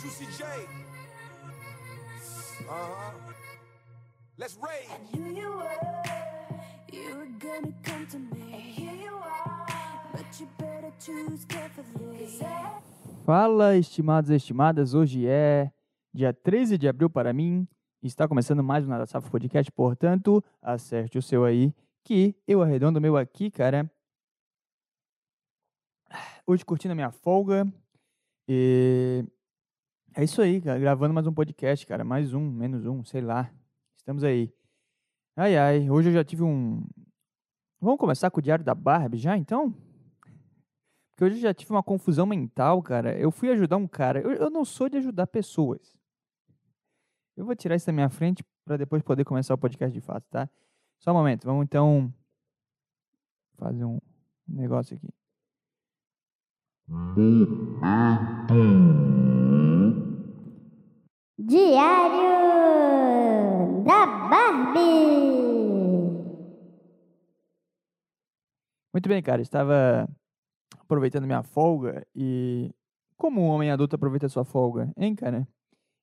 Juicy J. Uh huh. Let's rage. I knew you were, you were gonna come to me. And here you are, but you better choose carefully. Fala, estimados e estimadas. Hoje é dia 13 de abril para mim. Está começando mais um Nada Safo Podcast, portanto, acerte o seu aí, que eu arredondo o meu aqui, cara. Hoje curtindo a minha folga. E é isso aí, cara. Gravando mais um podcast, cara. Mais um, menos um, sei lá. Estamos aí. Ai, ai. Hoje eu já tive um. Vamos começar com o Diário da Barbie já, então? Porque hoje eu já tive uma confusão mental, cara. Eu fui ajudar um cara. Eu, eu não sou de ajudar pessoas. Eu vou tirar isso da minha frente para depois poder começar o podcast de fato, tá? Só um momento. Vamos então fazer um negócio aqui. Diário da Barbie. Muito bem, cara. Estava aproveitando minha folga e como um homem adulto aproveita sua folga, hein, cara?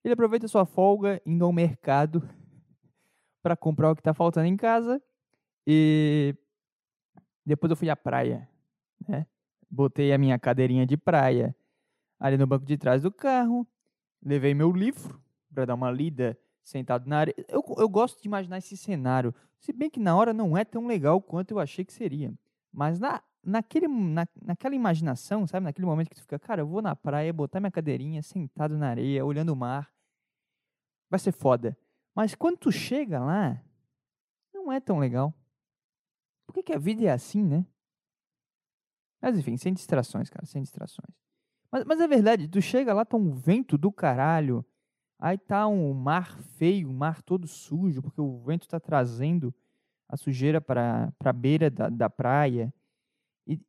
Ele aproveita sua folga indo ao mercado para comprar o que tá faltando em casa e depois eu fui à praia, né? Botei a minha cadeirinha de praia ali no banco de trás do carro, levei meu livro para dar uma lida sentado na areia. Eu, eu gosto de imaginar esse cenário, se bem que na hora não é tão legal quanto eu achei que seria. Mas na, naquele, na, naquela imaginação, sabe? Naquele momento que tu fica, cara, eu vou na praia, botar minha cadeirinha, sentado na areia, olhando o mar. Vai ser foda. Mas quando tu chega lá, não é tão legal. Por que, que a vida é assim, né? Mas enfim, sem distrações, cara, sem distrações. Mas, mas é verdade, tu chega lá, tá um vento do caralho. Aí tá um mar feio, um mar todo sujo, porque o vento tá trazendo a sujeira para a beira da, da praia. E,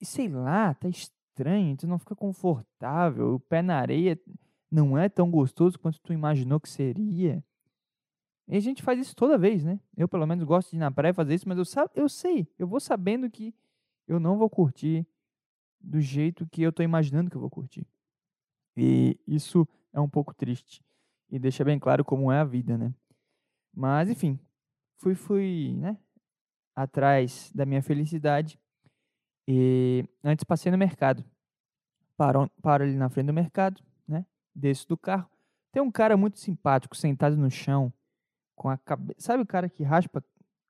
e sei lá, tá estranho, tu não fica confortável, o pé na areia não é tão gostoso quanto tu imaginou que seria. E a gente faz isso toda vez, né? Eu, pelo menos, gosto de ir na praia fazer isso, mas eu, eu sei, eu vou sabendo que eu não vou curtir do jeito que eu tô imaginando que eu vou curtir. E isso é um pouco triste. E deixa bem claro como é a vida, né? Mas, enfim, fui, fui, né? Atrás da minha felicidade. E antes passei no mercado. Paro, paro ali na frente do mercado, né? Desço do carro. Tem um cara muito simpático sentado no chão, com a cabeça. Sabe o cara que raspa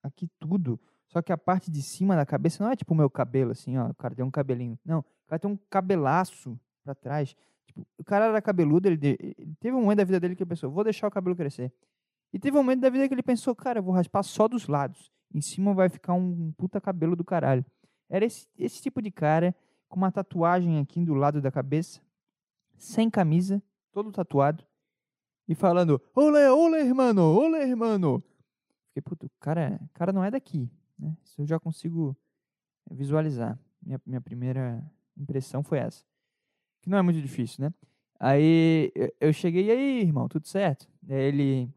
aqui tudo? Só que a parte de cima da cabeça não é tipo o meu cabelo, assim, ó. O cara tem um cabelinho. Não, o cara tem um cabelaço pra trás. Tipo, o cara era cabeludo, ele, ele teve um momento da vida dele que ele pensou, vou deixar o cabelo crescer. E teve um momento da vida que ele pensou, cara, eu vou raspar só dos lados. Em cima vai ficar um puta cabelo do caralho. Era esse, esse tipo de cara, com uma tatuagem aqui do lado da cabeça, sem camisa, todo tatuado, e falando, olê, olê, hermano, olê, hermano. Fiquei, puto, o cara, cara não é daqui, né? Isso eu já consigo visualizar. Minha, minha primeira impressão foi essa. Que não é muito difícil, né? Aí eu- cheguei, e aí, irmão, tudo certo? Ele.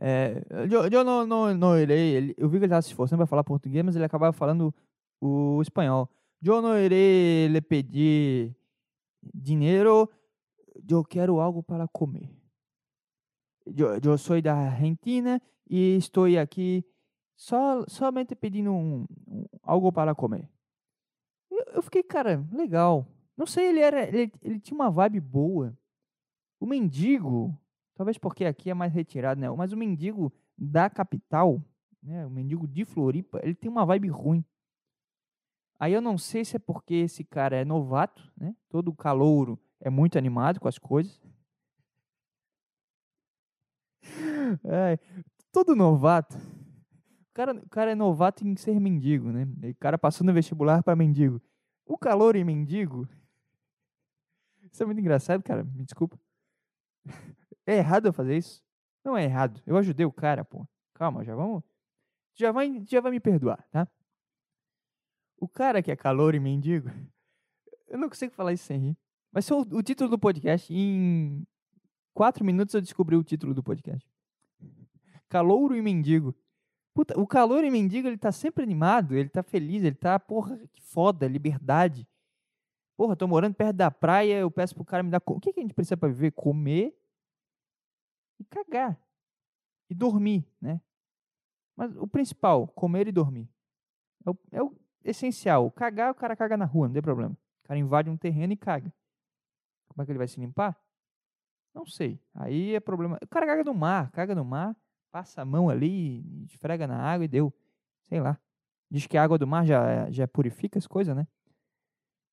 É, eu, eu não, não, não irei. Ele, eu vi que ele estava se esforçando para falar português, mas ele acabava falando o espanhol. Eu não irei lhe pedir dinheiro, eu quero algo para comer. Eu, eu sou da Argentina e estou aqui só, somente pedindo um, um- algo para comer. Eu, eu fiquei, cara, legal. Não sei, ele era. Ele, ele tinha uma vibe boa. O mendigo, talvez porque aqui é mais retirado, né? Mas o mendigo da capital, né? O mendigo de Floripa, ele tem uma vibe ruim. Aí eu não sei se é porque esse cara é novato, né? Todo calouro é muito animado com as coisas. É, todo novato. O cara, o cara é novato em ser mendigo, né? O cara passou no vestibular para mendigo. O calor e mendigo. Isso é muito engraçado, cara. Me desculpa. É errado eu fazer isso? Não é errado. Eu ajudei o cara, pô. Calma, já vamos. Já vai, já vai me perdoar, tá? O cara que é calor e mendigo. Eu não consigo falar isso sem rir. Vai ser o, o título do podcast. Em quatro minutos eu descobri o título do podcast. Calouro e mendigo. Puta, o calor e mendigo, ele tá sempre animado, ele tá feliz, ele tá, porra, que foda, liberdade. Porra, tô morando perto da praia, eu peço pro cara me dar. O que, que a gente precisa pra viver? Comer e cagar. E dormir, né? Mas o principal, comer e dormir. É o, é o essencial. Cagar, o cara caga na rua, não tem problema. O cara invade um terreno e caga. Como é que ele vai se limpar? Não sei. Aí é problema. O cara caga no mar, caga no mar, passa a mão ali, esfrega na água e deu. Sei lá. Diz que a água do mar já, já purifica as coisas, né?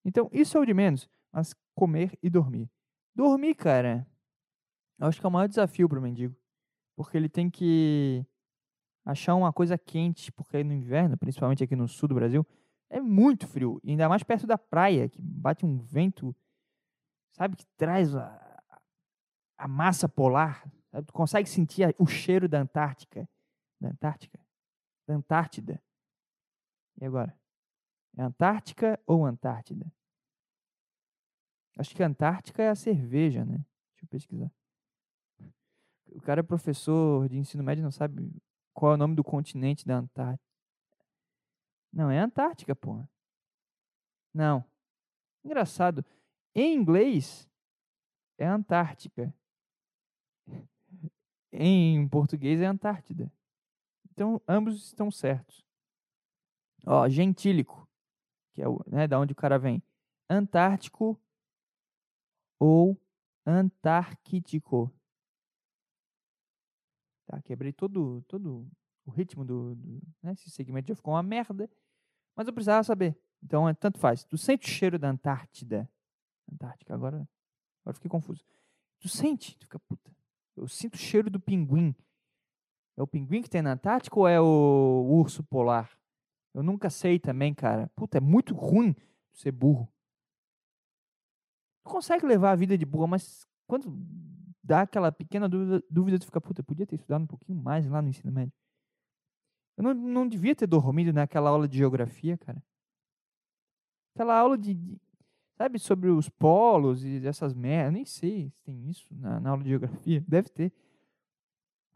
Então, isso é o de menos. Mas comer e dormir. Dormir, cara, eu acho que é o maior desafio pro mendigo. Porque ele tem que achar uma coisa quente, porque aí no inverno, principalmente aqui no sul do Brasil, é muito frio. E ainda mais perto da praia, que bate um vento, sabe, que traz a, a massa polar. Sabe? Tu consegue sentir o cheiro da Antártica. Da Antártica? Da Antártida. E agora? É Antártica ou Antártida? Acho que Antártica é a cerveja, né? Deixa eu pesquisar. O cara é professor de ensino médio não sabe qual é o nome do continente da Antártica. Não, é Antártica, porra. Não. Engraçado. Em inglês, é Antártica. Em português, é Antártida. Então, ambos estão certos. Ó, gentílico, que é o, né, da onde o cara vem. Antártico ou Antárquico. Tá, quebrei todo, todo o ritmo do, do né, esse segmento já ficou uma merda, mas eu precisava saber. Então, é, tanto faz. Tu sente o cheiro da Antártida? Antártica, agora, agora fiquei confuso. Tu sente? Tu fica, puta, eu sinto o cheiro do pinguim. É o pinguim que tem na Antártica ou é o urso polar? Eu nunca sei também, cara. Puta, é muito ruim ser burro. Tu consegue levar a vida de boa, mas quando dá aquela pequena dúvida, dúvida tu fica, puta, eu podia ter estudado um pouquinho mais lá no ensino médio. Eu não, não devia ter dormido naquela aula de geografia, cara. Aquela aula de, de- sabe, sobre os polos e essas merdas. Nem sei se tem isso na, na aula de geografia. Deve ter.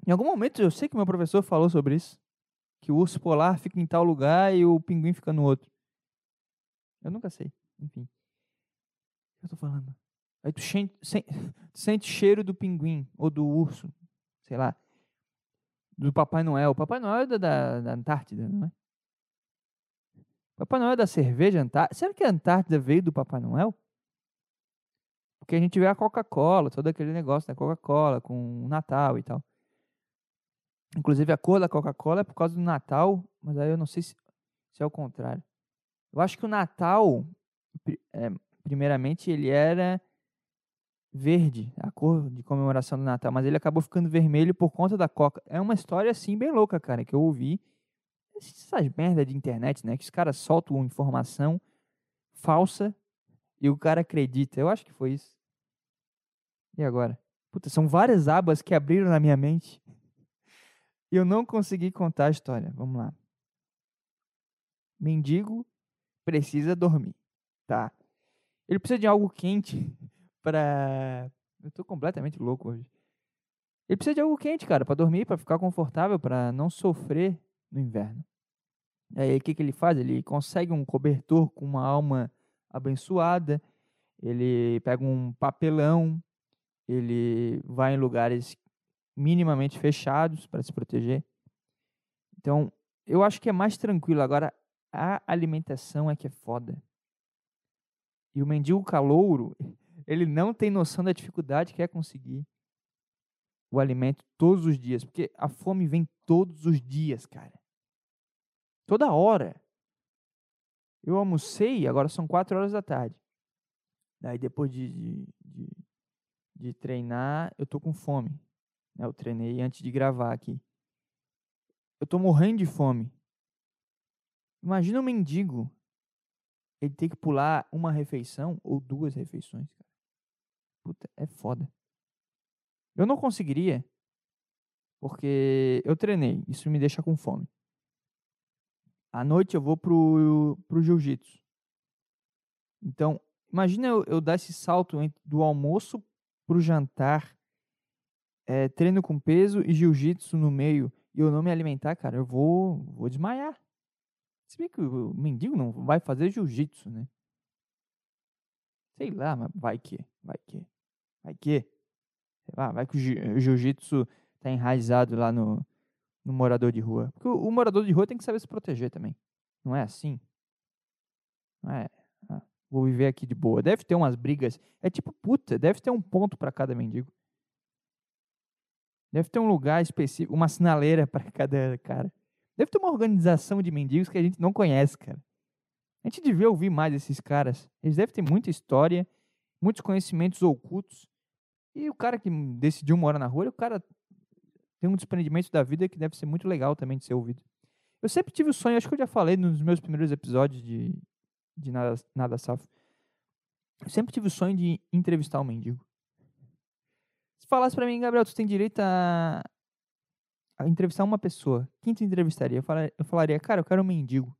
Em algum momento eu sei que meu professor falou sobre isso. Que o urso polar fica em tal lugar e o pinguim fica no outro. Eu nunca sei. Enfim. O que eu tô falando? Aí tu sente, sente cheiro do pinguim ou do urso. Sei lá. Do Papai Noel. O Papai Noel é da, da, da Antártida, não é? Papai Noel é da cerveja Antártida. Será que a Antártida veio do Papai Noel? Porque a gente vê a Coca-Cola, todo aquele negócio da Coca-Cola com o Natal e tal. Inclusive a cor da Coca-Cola é por causa do Natal, mas aí eu não sei se, se é o contrário. Eu acho que o Natal, é, primeiramente, ele era verde, a cor de comemoração do Natal, mas ele acabou ficando vermelho por conta da Coca. É uma história assim bem louca, cara, que eu ouvi. Essas merda de internet, né? Que os caras soltam informação falsa e o cara acredita. Eu acho que foi isso. E agora? Puta, são várias abas que abriram na minha mente. E eu não consegui contar a história. Vamos lá. Mendigo precisa dormir, tá? Ele precisa de algo quente para Eu tô completamente louco hoje. Ele precisa de algo quente, cara, para dormir, para ficar confortável, para não sofrer no inverno. Aí o que que ele faz? Ele consegue um cobertor com uma alma abençoada. Ele pega um papelão, ele vai em lugares minimamente fechados para se proteger. Então, eu acho que é mais tranquilo. Agora, a alimentação é que é foda. E o mendigo calouro, ele não tem noção da dificuldade que é conseguir o alimento todos os dias. Porque a fome vem todos os dias, cara. Toda hora. Eu almocei, agora são quatro horas da tarde. Daí depois de, de, de, de treinar, eu tô com fome. Né? Eu treinei antes de gravar aqui. Eu tô morrendo de fome. Imagina um mendigo. Ele tem que pular uma refeição ou duas refeições, cara. Puta, é foda. Eu não conseguiria. Porque eu treinei. Isso me deixa com fome. À noite eu vou pro, pro jiu-jitsu. Então, imagina eu, eu dar esse salto do almoço pro jantar, é, treino com peso e jiu-jitsu no meio, e eu não me alimentar, cara, eu vou, vou desmaiar. Se bem que o mendigo não vai fazer jiu-jitsu, né? Sei lá, mas vai que, vai que, vai que. Sei lá, vai que o ji- o jiu-jitsu tá enraizado lá no, no morador de rua. Porque o, o morador de rua tem que saber se proteger também. Não é assim? Não é, ah, vou viver aqui de boa. Deve ter umas brigas. É tipo, puta, deve ter um ponto para cada mendigo. Deve ter um lugar específico, uma sinaleira para cada cara. Deve ter uma organização de mendigos que a gente não conhece, cara. A gente devia ouvir mais esses caras. Eles devem ter muita história, muitos conhecimentos ocultos. E o cara que decidiu morar na rua, o cara tem um desprendimento da vida que deve ser muito legal também de ser ouvido. Eu sempre tive o sonho, acho que eu já falei nos meus primeiros episódios de, de Nada, Nada Safo. Eu sempre tive o sonho de entrevistar um mendigo. Se falasse pra mim, Gabriel, tu tem direito a, a entrevistar uma pessoa, quem tu entrevistaria? Eu falaria, eu falaria, cara, eu quero um mendigo.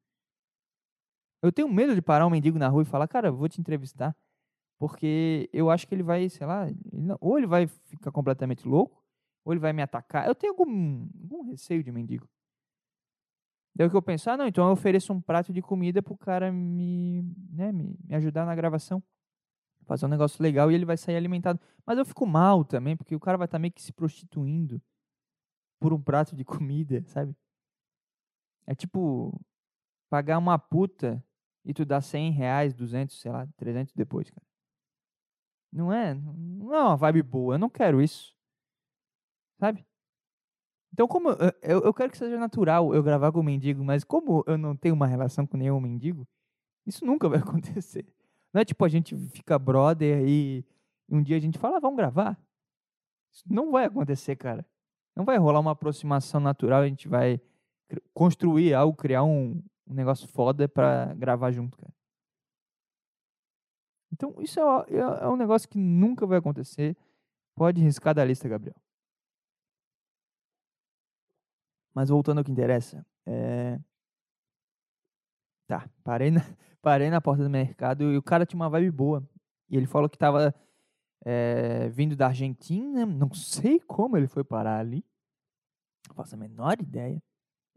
Eu tenho medo de parar um mendigo na rua e falar, cara, vou te entrevistar. Porque eu acho que ele vai, sei lá, ele não- ou ele vai ficar completamente louco, ou ele vai me atacar. Eu tenho algum, algum receio de mendigo. Daí o que eu penso, ah, não, então eu ofereço um prato de comida pro cara me, né, me, me ajudar na gravação. Fazer um negócio legal e ele vai sair alimentado. Mas eu fico mal também, porque o cara vai estar meio que se prostituindo por um prato de comida, sabe? É tipo pagar uma puta e tu dá 100 reais, 200, sei lá, 300 depois, cara. Não é, não é uma vibe boa, eu não quero isso. Sabe? Então, como eu, eu, eu quero que seja natural eu gravar com o mendigo, mas como eu não tenho uma relação com nenhum mendigo, isso nunca vai acontecer. Não é tipo a gente fica brother e um dia a gente fala, ah, vamos gravar. Isso não vai acontecer, cara. Não vai rolar uma aproximação natural, a gente vai construir algo, criar um, um negócio foda pra gravar junto, cara. Então, isso é, é, é um negócio que nunca vai acontecer. Pode riscar da lista, Gabriel. Mas voltando ao que interessa. É... Tá, parei na, parei na porta do mercado e o cara tinha uma vibe boa. E ele falou que tava é, vindo da Argentina. Não sei como ele foi parar ali. Não faço a menor ideia.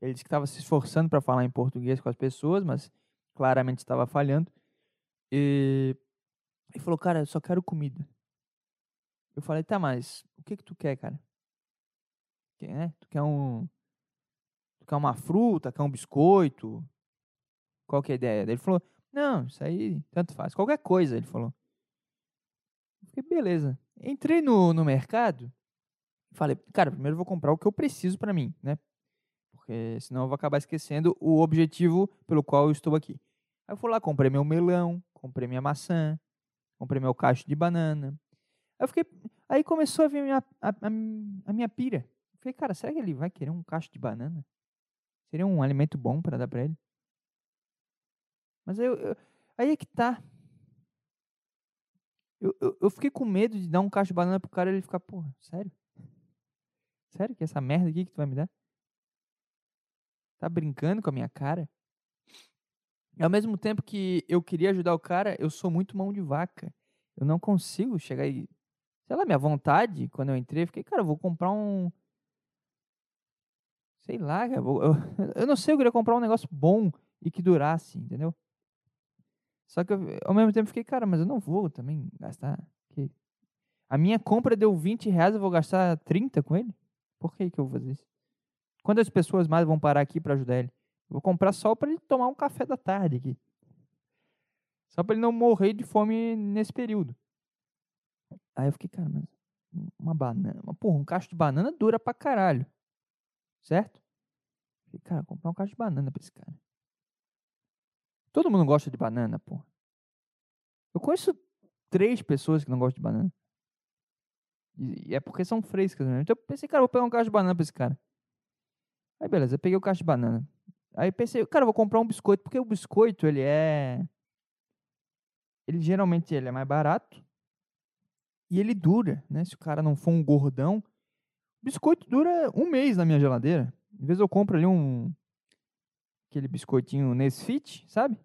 Ele disse que estava se esforçando para falar em português com as pessoas, mas claramente estava falhando. E ele falou, cara, eu só quero comida. Eu falei, tá, mas o que que tu quer, cara? Quer, né? Tu quer um... Tu quer uma fruta, quer um biscoito? Qual que é a ideia? Ele falou, não, isso aí tanto faz. Qualquer coisa, ele falou. Eu Fiquei, beleza. Entrei no, no mercado e falei, cara, primeiro vou comprar o que eu preciso pra mim, né? Porque senão eu vou acabar esquecendo o objetivo pelo qual eu estou aqui. Aí eu fui lá, comprei meu melão, comprei minha maçã, comprei meu cacho de banana. Aí fiquei. Aí começou a vir a minha, a, a- a minha pira. Eu Falei, cara, será que ele vai querer um cacho de banana? Seria um alimento bom para dar para ele? Mas eu, eu- aí é que tá. Eu, eu, eu fiquei com medo de dar um cacho de banana pro cara e ele ficar, porra, sério? Sério que essa merda aqui que tu vai me dar? Tá brincando com a minha cara? E ao mesmo tempo que eu queria ajudar o cara, eu sou muito mão de vaca. Eu não consigo chegar e. Sei lá, minha vontade, quando eu entrei, eu fiquei, cara, eu vou comprar um. Sei lá, eu, eu, eu não sei, eu queria comprar um negócio bom e que durasse, entendeu? Só que eu, ao mesmo tempo fiquei, cara, mas eu não vou também gastar. A minha compra deu 20 reais, eu vou gastar 30 com ele? Por que, que eu vou fazer isso? Quantas pessoas mais vão parar aqui para ajudar ele? Eu vou comprar só para ele tomar um café da tarde aqui. Só para ele não morrer de fome nesse período. Aí eu fiquei, cara, mas uma banana, porra, um cacho de banana dura pra caralho. Certo? Falei, cara, comprar um cacho de banana pra esse cara. Todo mundo gosta de banana, porra. Eu conheço três pessoas que não gostam de banana. E, é porque são frescas mesmo. Então eu pensei, cara, vou pegar um cacho de banana pra esse cara. Aí beleza, eu peguei o cacho de banana. Aí pensei, cara, vou comprar um biscoito, porque o biscoito, ele é. Ele geralmente ele é mais barato. E ele dura, né? Se o cara não for um gordão. O biscoito dura um mês na minha geladeira. Às vezes eu compro ali um. Aquele biscoitinho Nesfit, sabe?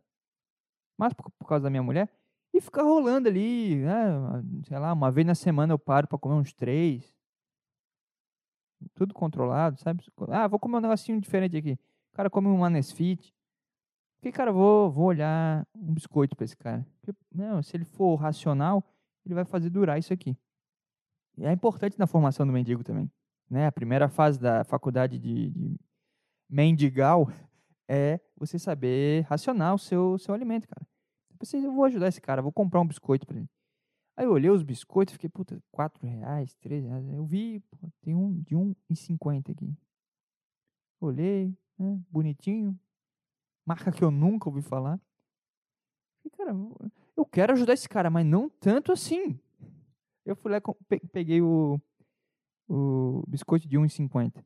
Mas por, por causa da minha mulher. E fica rolando ali, né? Sei lá, uma vez na semana eu paro pra comer uns três. Tudo controlado, sabe? Ah, vou comer um negocinho diferente aqui. O cara come uma Nesfit. Fiquei, cara, vou, vou olhar um biscoito pra esse cara. Porque, não, se ele for racional, ele vai fazer durar isso aqui. E é importante na formação do mendigo também. Né? A primeira fase da faculdade de, de mendigal é você saber racionar o seu, seu alimento, cara. Eu pensei, eu vou ajudar esse cara, vou comprar um biscoito pra ele. Aí eu olhei os biscoitos, fiquei, puta, 4 reais, 3 reais. Eu vi, pô, tem um de 1,50 aqui. Olhei, né, bonitinho. Marca que eu nunca ouvi falar. Falei, cara, eu- quero ajudar esse cara, mas não tanto assim. Eu fui lá e peguei o, o biscoito de 1,50.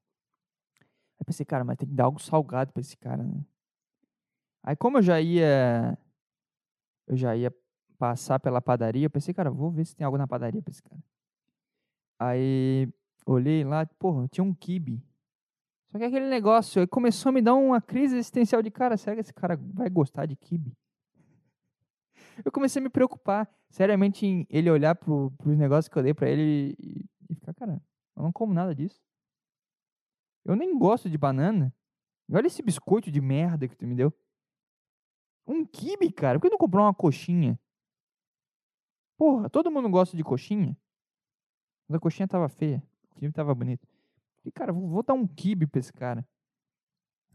Aí pensei, cara, mas tem que dar algo salgado pra esse cara, né? Aí como eu já ia eu já ia passar pela padaria, eu pensei, cara, vou ver se tem algo na padaria pra esse cara. Aí olhei lá, porra, tinha um kibe. Só que aquele negócio, aí começou a me dar uma crise existencial de, cara, será que esse cara vai gostar de kibe? Eu comecei a me preocupar, seriamente, em ele olhar pro, pros negócios que eu dei pra ele e, e ficar, cara, eu não como nada disso. Eu nem gosto de banana. E olha esse biscoito de merda que tu me deu. Um kibe, cara. Por que não comprou uma coxinha? Porra, todo mundo gosta de coxinha. Mas a coxinha tava feia. O kibe tava bonito. Falei, cara, vou, vou dar um kibe pra esse cara.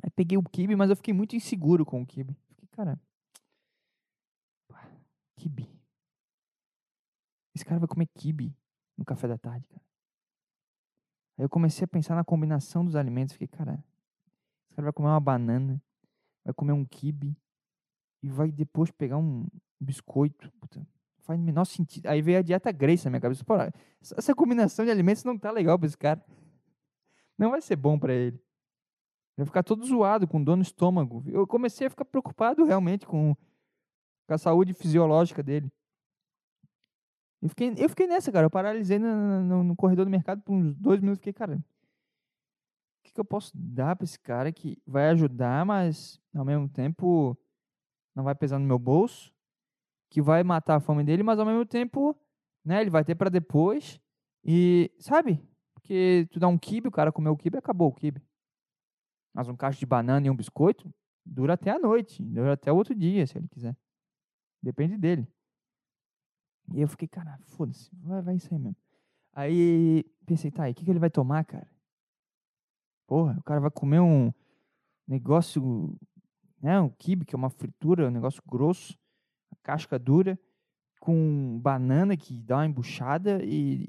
Aí peguei o kibe, mas eu fiquei muito inseguro com o kibe. Fiquei, cara. Kibe. Esse cara vai comer kibe no café da tarde, cara. Aí eu comecei a pensar na combinação dos alimentos. Fiquei, cara, esse cara vai comer uma banana, vai comer um kibe e vai depois pegar um biscoito. Puta, faz o menor sentido. Aí veio a dieta Grace na minha cabeça. Pô, essa combinação de alimentos não tá legal pra esse cara. Não vai ser bom pra ele. Vai ficar todo zoado, com dor no estômago. Eu comecei a ficar preocupado realmente com a saúde fisiológica dele. Eu fiquei, eu fiquei nessa, cara. Eu paralisei no, no- no corredor do mercado por uns dois minutos. Fiquei, cara, o que, que eu posso dar pra esse cara que vai ajudar, mas ao mesmo tempo não vai pesar no meu bolso, que vai matar a fome dele, mas ao mesmo tempo, né, ele vai ter pra depois. E, sabe? Porque tu dá um quibe, o cara comeu o quibe, acabou o quibe. Mas um cacho de banana e um biscoito dura até a noite, dura até o outro dia, se ele quiser. Depende dele. E eu fiquei, cara, foda-se, vai, vai isso aí mesmo. Aí pensei, tá, e o que, que ele vai tomar, cara? Porra, o cara vai comer um negócio, né, um quibe, que é uma fritura, um negócio grosso, casca dura, com banana que dá uma embuchada e,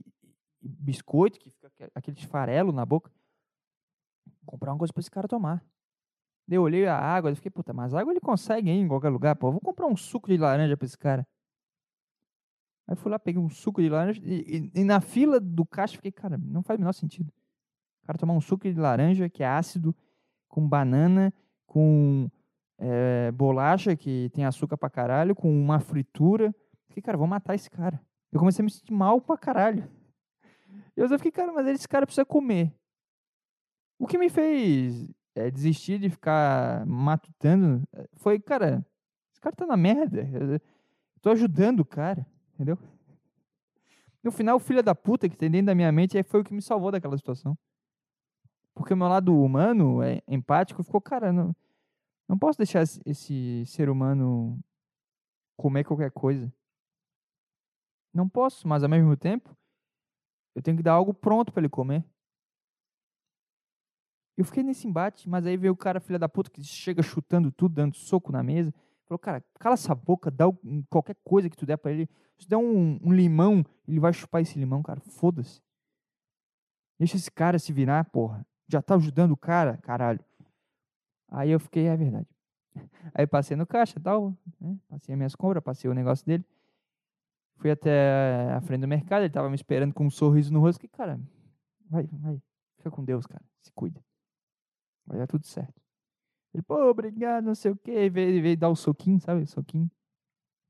e biscoito que fica aque- aquele farelo na boca. Comprar uma coisa pra esse cara tomar. Eu olhei a água e fiquei, puta, mas água ele consegue aí em qualquer lugar, pô. eu Vou comprar um suco de laranja pra esse cara. Aí fui lá, peguei um suco de laranja e, e- e na fila do caixa fiquei, cara, não faz o menor sentido. O cara tomar um suco de laranja que é ácido, com banana, com eh, bolacha que tem açúcar pra caralho, com uma fritura. Fiquei, cara, vou matar esse cara. Eu comecei a me sentir mal pra caralho. Eu fiquei, cara, mas esse cara precisa comer. O que me fez eh, desistir de ficar matutando eh, foi, cara, esse cara tá na merda. Eu tô ajudando o cara, entendeu? No final, o filho da puta que tem dentro da minha mente foi o que me salvou daquela situação. Porque o meu lado humano, é, empático, ficou, cara, não, não posso deixar esse, ser humano comer qualquer coisa. Não posso, mas ao mesmo tempo, eu tenho que dar algo pronto pra ele comer. Eu fiquei nesse embate, mas aí veio o cara, filha da puta, que chega chutando tudo, dando soco na mesa. Falou, cara, cala essa boca, dá o- qualquer coisa que tu der pra ele. Se der um, um limão, ele vai chupar esse limão, cara. Foda-se. Deixa esse cara se virar, porra. Já tá ajudando o cara, caralho. Aí eu fiquei, é verdade. Aí passei no caixa tal, né? Passei as minhas compras, passei o negócio dele. Fui até a frente do mercado, ele tava me esperando com um sorriso no rosto. Que, cara, vai, vai. Fica com Deus, cara. Se cuida. Vai dar tudo certo. Ele, pô, obrigado, não sei o quê. Veio, veio dar o soquinho, sabe? Soquinho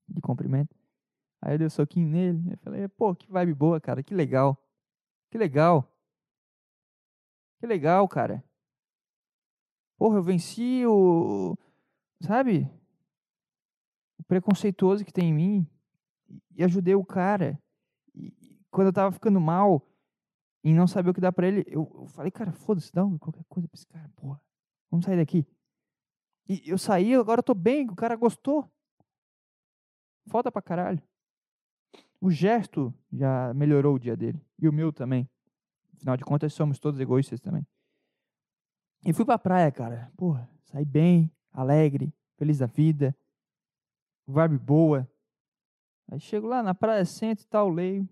de cumprimento. Aí eu dei o soquinho nele. Eu falei, pô, que vibe boa, cara. Que legal. Que legal. Que legal, cara. Porra, eu venci o. Sabe? O preconceituoso que tem em mim. e- E ajudei o cara. E, e quando eu tava ficando mal e não sabia o que dar pra ele, eu, eu falei, cara, foda-se, dá qualquer coisa pra esse cara, porra. Vamos sair daqui. E eu saí, agora eu tô bem, o cara gostou. Foda pra caralho. O gesto já melhorou o dia dele. E o meu também. Afinal de contas, somos todos egoístas também. E fui pra praia, cara. Porra, saí bem, alegre, feliz da vida. Vibe boa. Aí chego lá na praia, sento e tal, leio.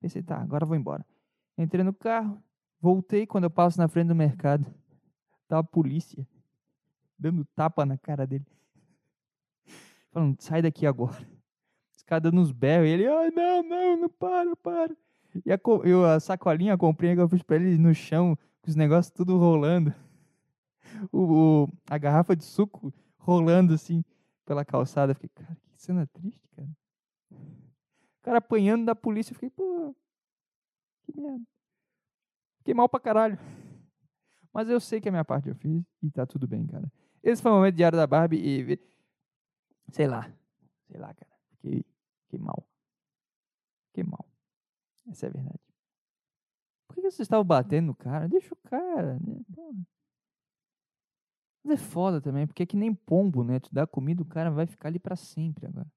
Pensei, tá, agora vou embora. Entrei no carro, voltei. Quando eu passo na frente do mercado, tá a polícia dando tapa na cara dele. Falando, sai daqui agora. Os caras dando uns berros. E ele, ai, não, não, não, para, para. E a, eu, a sacolinha, a comprinha que eu fiz pra ele no chão, com os negócios tudo rolando. O, o- a garrafa de suco rolando assim pela calçada. Eu fiquei, cara, que cena triste, cara. O cara apanhando da polícia. Eu fiquei, pô, que merda. Fiquei mal pra caralho. Mas eu sei que a minha parte eu fiz e tá tudo bem, cara. Esse foi o momento diário da Barbie e. Sei lá. Sei lá, cara. Fiquei, fiquei mal. Fiquei mal. Essa é a verdade. Por que vocês estavam batendo no cara? Deixa o cara, né? Mas é foda também, porque é que nem pombo, né? Tu dá comida, o cara vai ficar ali pra sempre agora.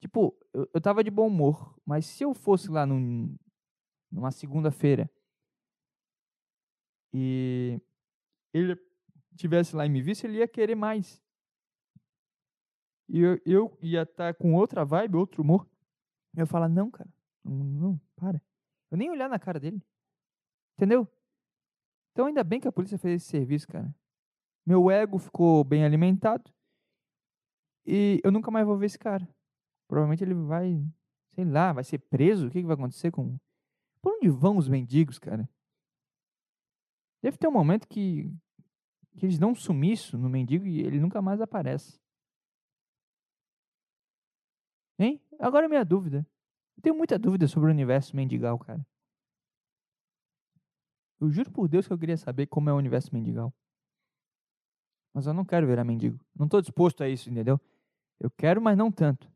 Tipo, eu, eu tava de bom humor, mas se eu fosse lá num, numa segunda-feira e ele tivesse lá e me visse, ele ia querer mais. E eu, eu ia estar com outra vibe, outro humor. Eu ia falar, não, cara, não, não, para. Eu nem olhar na cara dele. Entendeu? Então ainda bem que a polícia fez esse serviço, cara. Meu ego ficou bem alimentado. E eu nunca mais vou ver esse cara. Provavelmente ele vai, sei lá, vai ser preso. O que, que vai acontecer com. Por onde vão os mendigos, cara? Deve ter um momento que, que eles dão um sumiço no mendigo e ele nunca mais aparece. Hein? Agora é minha dúvida. Eu tenho muita dúvida sobre o universo mendigal, cara. Eu juro por Deus que eu queria saber como é o universo mendigal. Mas eu não quero virar mendigo. Não estou disposto a isso, entendeu? Eu quero, mas não tanto.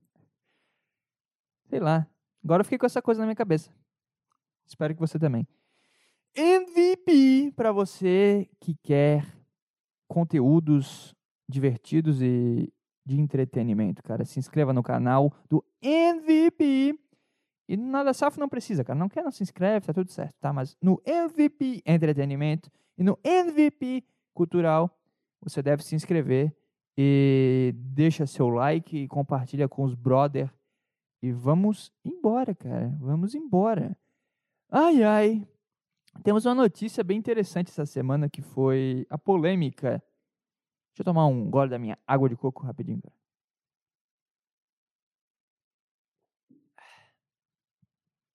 Sei lá. Agora eu fiquei com essa coisa na minha cabeça. Espero que você também. MVP para você que quer conteúdos divertidos e de entretenimento, cara. Se inscreva no canal do MVP. E Nada Safo não precisa, cara. Não quer, não se inscreve, tá tudo certo, tá? Mas no MVP Entretenimento e no MVP Cultural, você deve se inscrever e deixa seu like e compartilha com os brother. E vamos embora, cara. Vamos embora. Ai, ai. Temos uma notícia bem interessante essa semana que foi a polêmica. Deixa eu tomar um gole da minha água de coco rapidinho.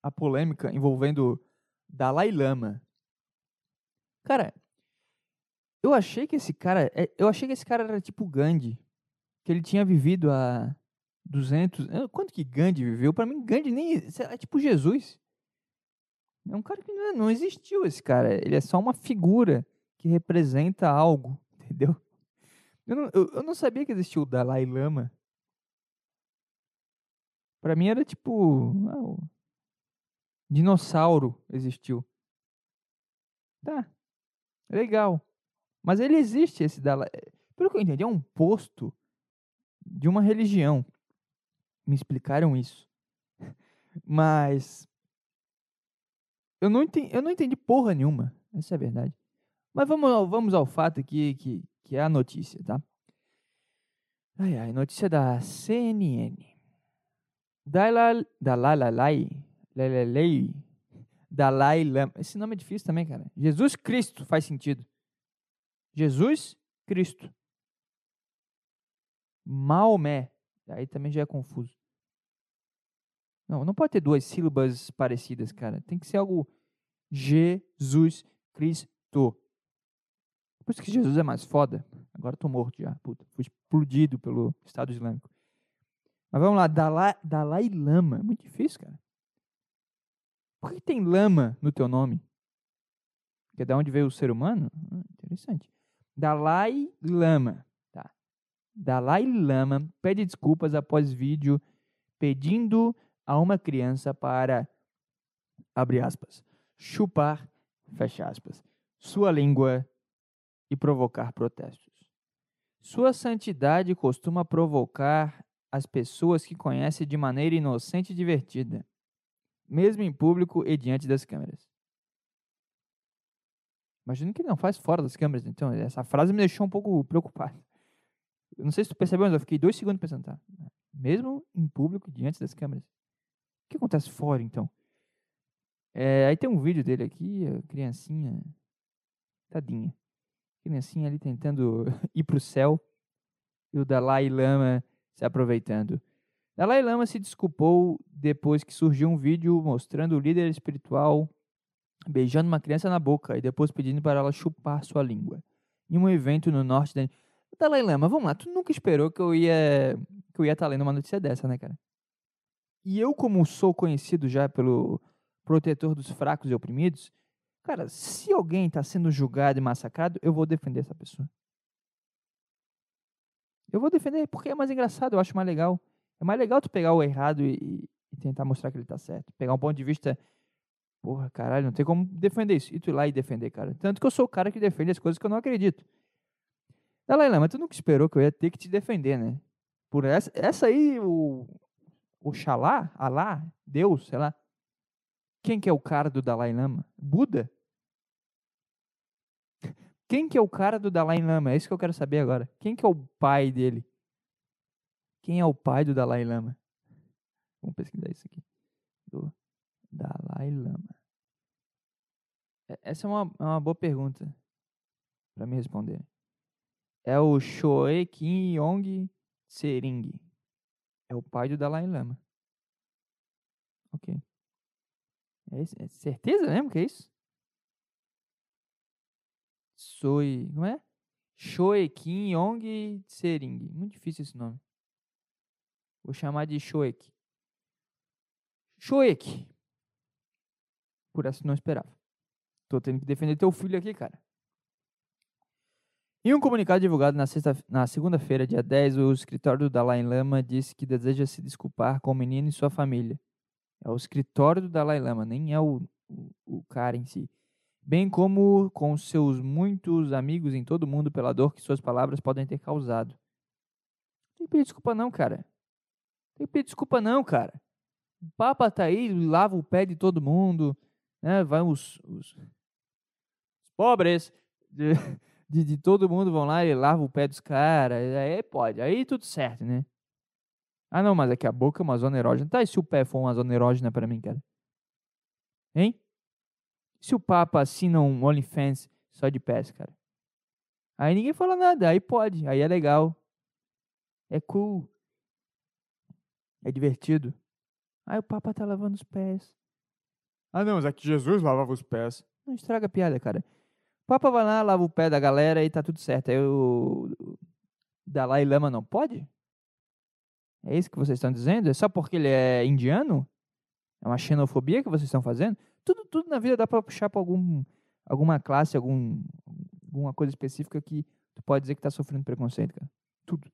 A polêmica envolvendo Dalai Lama. Cara, eu achei que esse cara, é, eu achei que esse cara era tipo Gandhi, que ele tinha vivido há 200, eh, quanto que Gandhi viveu? Para mim Gandhi nem é tipo Jesus. É um cara que não, é- não existiu esse cara. Ele é só uma figura que representa algo, entendeu? Eu não, eu, eu não sabia que existia o Dalai Lama. Pra mim era tipo. ah, dinossauro existiu. Tá. Legal. Mas ele existe, esse Dalai. Pelo que eu entendi, é um posto de uma religião. Me explicaram isso. Mas eu não entendi, eu não entendi porra nenhuma. Essa é a verdade. Mas vamos ao, vamos ao fato aqui que, que é a notícia, tá? Ai, ai, notícia da CNN. Dalai, Dalai, Dalai, Dalai Lama. Esse nome é difícil também, cara. Jesus Cristo faz sentido. Jesus Cristo. Maomé. Aí também já é confuso. Não, não pode ter duas sílabas parecidas, cara. Tem que ser algo Jesus Cristo. Por isso que Jesus é mais foda. Agora tô morto já. Puta, fui explodido pelo Estado Islâmico. Mas vamos lá, Dalai, Dalai Lama. Muito difícil, cara. Por que tem lama no teu nome? Que é da onde veio o ser humano? Ah, interessante. Dalai Lama. Tá. Dalai Lama pede desculpas após vídeo pedindo a uma criança para, abre aspas, chupar, fecha aspas, sua língua e provocar protestos. Sua santidade costuma provocar as pessoas que conhece de maneira inocente e divertida, mesmo em público e diante das câmeras. Imagino que ele não faz fora das câmeras, então essa frase me deixou um pouco preocupado. Eu não sei se tu percebeu, mas eu fiquei dois segundos pensando, tá? Mesmo em público, diante das câmeras. O que acontece fora, então? É, aí tem um vídeo dele aqui, a criancinha, tadinha. Criancinha ali tentando ir pro céu e o Dalai Lama se aproveitando. Dalai Lama se desculpou depois que surgiu um vídeo mostrando o líder espiritual beijando uma criança na boca e depois pedindo para ela chupar sua língua. Em um evento no norte da. Dalai Lama, vamos lá, tu nunca esperou que eu ia que eu ia estar tá lendo uma notícia dessa, né, cara? E eu, como sou conhecido já pelo protetor dos fracos e oprimidos, cara, se alguém está sendo julgado e massacrado, eu vou defender essa pessoa. Eu vou defender porque é mais engraçado, eu acho mais legal. É mais legal tu pegar o errado e, e tentar mostrar que ele tá certo. Pegar um ponto de vista. Porra, caralho, não tem como defender isso. E tu ir lá e defender, cara. Tanto que eu sou o cara que defende as coisas que eu não acredito. Dalai Lama, tu nunca esperou que eu ia ter que te defender, né? Por essa, essa aí, o. Oxalá, Alá, Deus, sei lá. Quem que é o cara do Dalai Lama? Buda? Quem que é o cara do Dalai Lama? É isso que eu quero saber agora. Quem que é o pai dele? Quem é o pai do Dalai Lama? Vamos pesquisar isso aqui. Do Dalai Lama. Essa é uma, é uma boa pergunta para me responder. É o Shoei Kim Yong Tsering. É o pai do Dalai Lama. Ok. É, é certeza mesmo que é isso? Soi. Como é? Shoe Kim Yong Tsering. Muito difícil esse nome. Vou chamar de Shoek. Shoek. Por essa não esperava. Tô tendo que defender teu filho aqui, cara. Em um comunicado divulgado na, na segunda-feira, dia 10, o escritório do Dalai Lama disse que deseja se desculpar com o menino e sua família. É o escritório do Dalai Lama, nem é o, o, o cara em si bem como com seus muitos amigos em todo o mundo pela dor que suas palavras podem ter causado. Tem que pedir desculpa não, cara. Tem que pedir desculpa não, cara. O Papa tá aí, lava o pé de todo mundo, né? Vai os, os, os pobres de, de, todo mundo vão lá e lava o pé dos caras. Aí pode, aí tudo certo, né? Ah, não, mas é que a boca é uma zona erógena. Tá, e se o pé for uma zona erógena para mim, cara? Hein? Se o Papa assina um OnlyFans só de pés, cara. Aí ninguém fala nada, aí pode, aí é legal. É cool. É divertido. Aí o Papa tá lavando os pés. Ah, não, mas é que Jesus lavava os pés. Não estraga a piada, cara. Papa vai lá, lava o pé da galera e tá tudo certo. Aí o Dalai Lama não pode? É isso que vocês estão dizendo? É só porque ele é indiano? É uma xenofobia que vocês estão fazendo? tudo, tudo na vida dá para puxar para algum, alguma classe, algum, alguma coisa específica que tu pode dizer que tá sofrendo preconceito, cara. Tudo.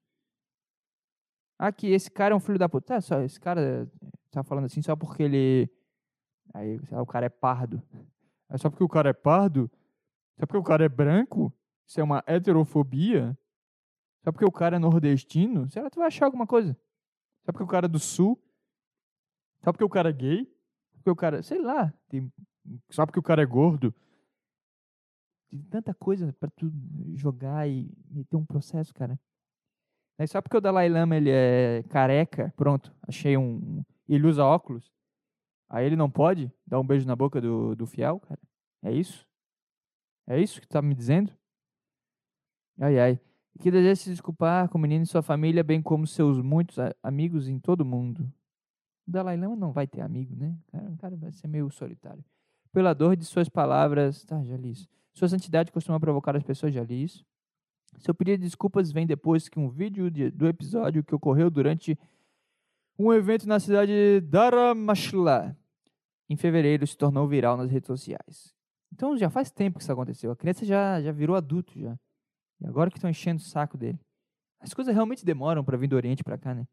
Aqui, esse cara é um filho da puta. Tá, só, esse cara tá falando assim só porque ele. Aí, sei lá, o cara é pardo. É só porque o cara é pardo? Só porque o cara é branco? Isso é uma heterofobia? Só porque o cara é nordestino? Será que tu vai achar alguma coisa? Só porque o cara é do sul? Só porque o cara é gay? porque o cara, sei lá, tem, só porque o cara é gordo. Tem tanta coisa para tu jogar e meter um processo, cara. É só porque o Dalai Lama ele é careca, pronto, achei um. Ele usa óculos. Aí ele não pode dar um beijo na boca do, do fiel, cara? É isso? É isso que tu tá me dizendo? Ai, ai. Que deseja se desculpar com o menino e sua família, bem como seus muitos amigos em todo o mundo. O Dalai Lama não vai ter amigo, né? O cara, vai ser meio solitário. Pela dor de suas palavras. Tá, já li isso. Sua santidade costuma provocar as pessoas, já li isso. Seu pedido de desculpas vem depois que um vídeo de, do episódio que ocorreu durante um evento na cidade de Dharamshala, em fevereiro, se tornou viral nas redes sociais. Então já faz tempo que isso aconteceu. A criança já, já virou adulto já. E agora que estão enchendo o saco dele. As coisas realmente demoram para vir do Oriente para cá, né?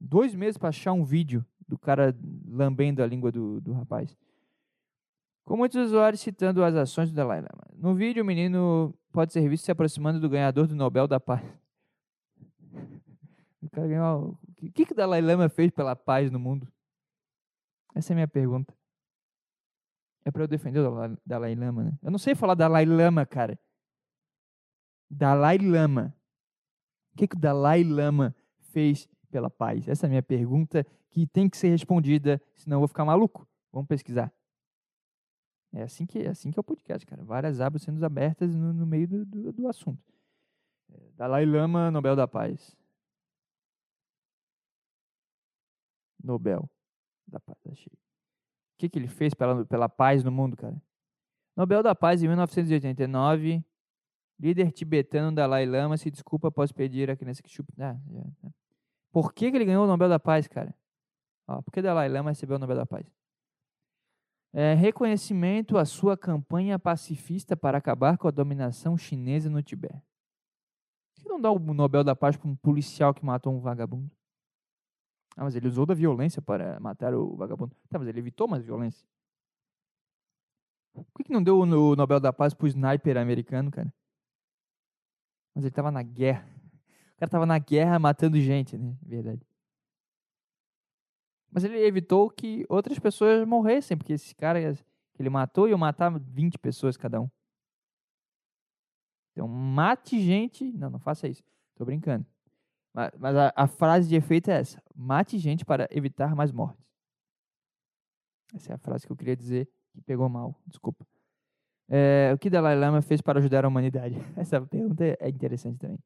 dois meses para achar um vídeo do cara lambendo a língua do, do rapaz. Com muitos usuários citando as ações do Dalai Lama. No vídeo, o menino pode ser visto se aproximando do ganhador do Nobel da Paz. O cara ganhou. O que, que o Dalai Lama fez pela paz no mundo? Essa é a minha pergunta. É pra eu defender o Dalai- Dalai Lama, né? Eu não sei falar Dalai Lama, cara. Dalai Lama. O que, que o Dalai Lama fez pela paz? Essa é a minha pergunta que tem que ser respondida, senão eu vou ficar maluco. Vamos pesquisar. É assim que é, assim que é o podcast, cara. Várias abas sendo abertas no, no meio do, do, do assunto. É, Dalai Lama, Nobel da Paz. Nobel da Paz, achei. Que, que ele fez pela, pela paz no mundo, cara? Nobel da Paz em 1989. Líder tibetano Dalai Lama se desculpa após pedir a criança que chupe. Ah, já. Por que, que ele ganhou o Nobel da Paz, cara? Ó, por que Dalai Lama recebeu o Nobel da Paz? É, reconhecimento à sua campanha pacifista para acabar com a dominação chinesa no Tibete. Por que não dá o Nobel da Paz para um policial que matou um vagabundo? Ah, mas ele usou da violência para matar o vagabundo. Tá, mas ele evitou mais violência. Por que, não deu o no- Nobel da Paz pro sniper americano, cara? Mas ele tava na guerra. O cara tava na guerra matando gente, né? Verdade. Mas ele evitou que outras pessoas morressem, porque esse cara que ele matou ia matar 20 pessoas cada um. Então, mate gente. Não, não faça isso. Tô brincando. Ma- Mas a, a frase de efeito é essa: mate gente para evitar mais mortes. Essa é a frase que eu queria dizer que pegou mal. Desculpa. É, o que Dalai Lama fez para ajudar a humanidade? Essa pergunta é interessante também.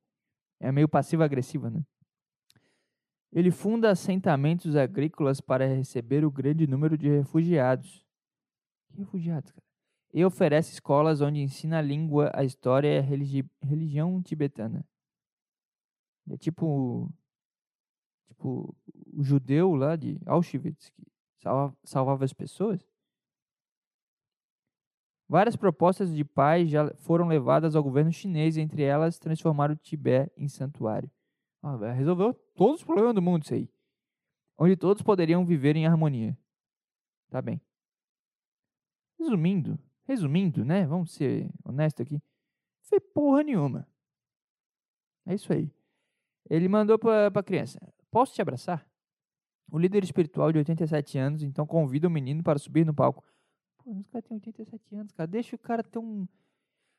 É meio passiva-agressiva, né? Ele funda assentamentos agrícolas para receber o grande número de refugiados. Que refugiados, cara? E oferece escolas onde ensina a língua, a história e a religi- religião tibetana. É tipo, tipo o judeu lá de Auschwitz que salva- salvava as pessoas. Várias propostas de paz já foram levadas ao governo chinês, entre elas transformar o Tibete em santuário. Ah, resolveu todos os problemas do mundo isso aí. Onde todos poderiam viver em harmonia. Tá bem. Resumindo, resumindo, né? Vamos ser honestos aqui. Foi porra nenhuma. É isso aí. Ele mandou pra, pra criança: Posso te abraçar? O líder espiritual de 87 anos então convida o menino para subir no palco. Pô, mas o cara tem 87 anos, cara. Deixa o cara ter um,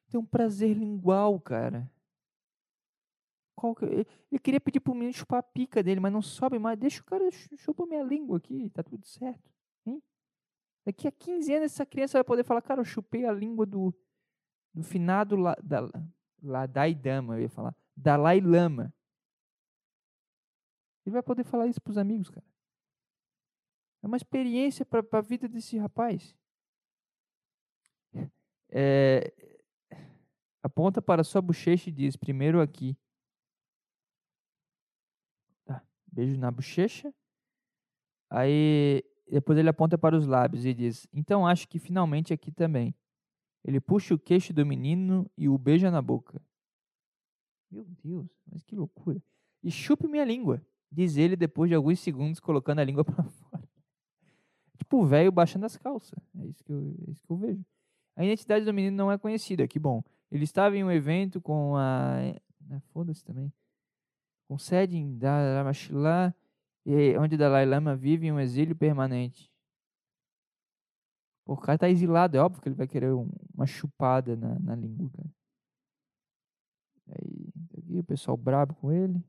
ter um prazer lingual, cara. Qual que- ele- queria pedir pro menino chupar a pica dele, mas não sobe mais. Deixa o cara chu- chupa minha língua aqui, tá tudo certo. Hein? Daqui a 15 anos essa criança vai poder falar, cara, eu chupei a língua do, do finado La, da, Ladai Dama, eu ia falar. Dalai Lama. Ele vai poder falar isso pros amigos, cara. É uma experiência para a vida desse rapaz. É, aponta para sua bochecha e diz: primeiro aqui. Tá, beijo na bochecha. Aí depois ele aponta para os lábios e diz: então acho que finalmente aqui também. Ele puxa o queixo do menino e o beija na boca. Meu Deus, mas que loucura. E chupe minha língua, diz ele depois de alguns segundos colocando a língua para fora. Tipo o velho baixando as calças. É isso, que eu, é isso que eu vejo. A identidade do menino não é conhecida, que bom. Ele estava em um evento com a. Ah, Foda-se também. Com sede em Dharamshala, e- onde Dalai Lama vive em um exílio permanente. O cara tá exilado, é óbvio que ele vai querer um- uma chupada na, na língua, cara. Aí, aqui o pessoal brabo com ele.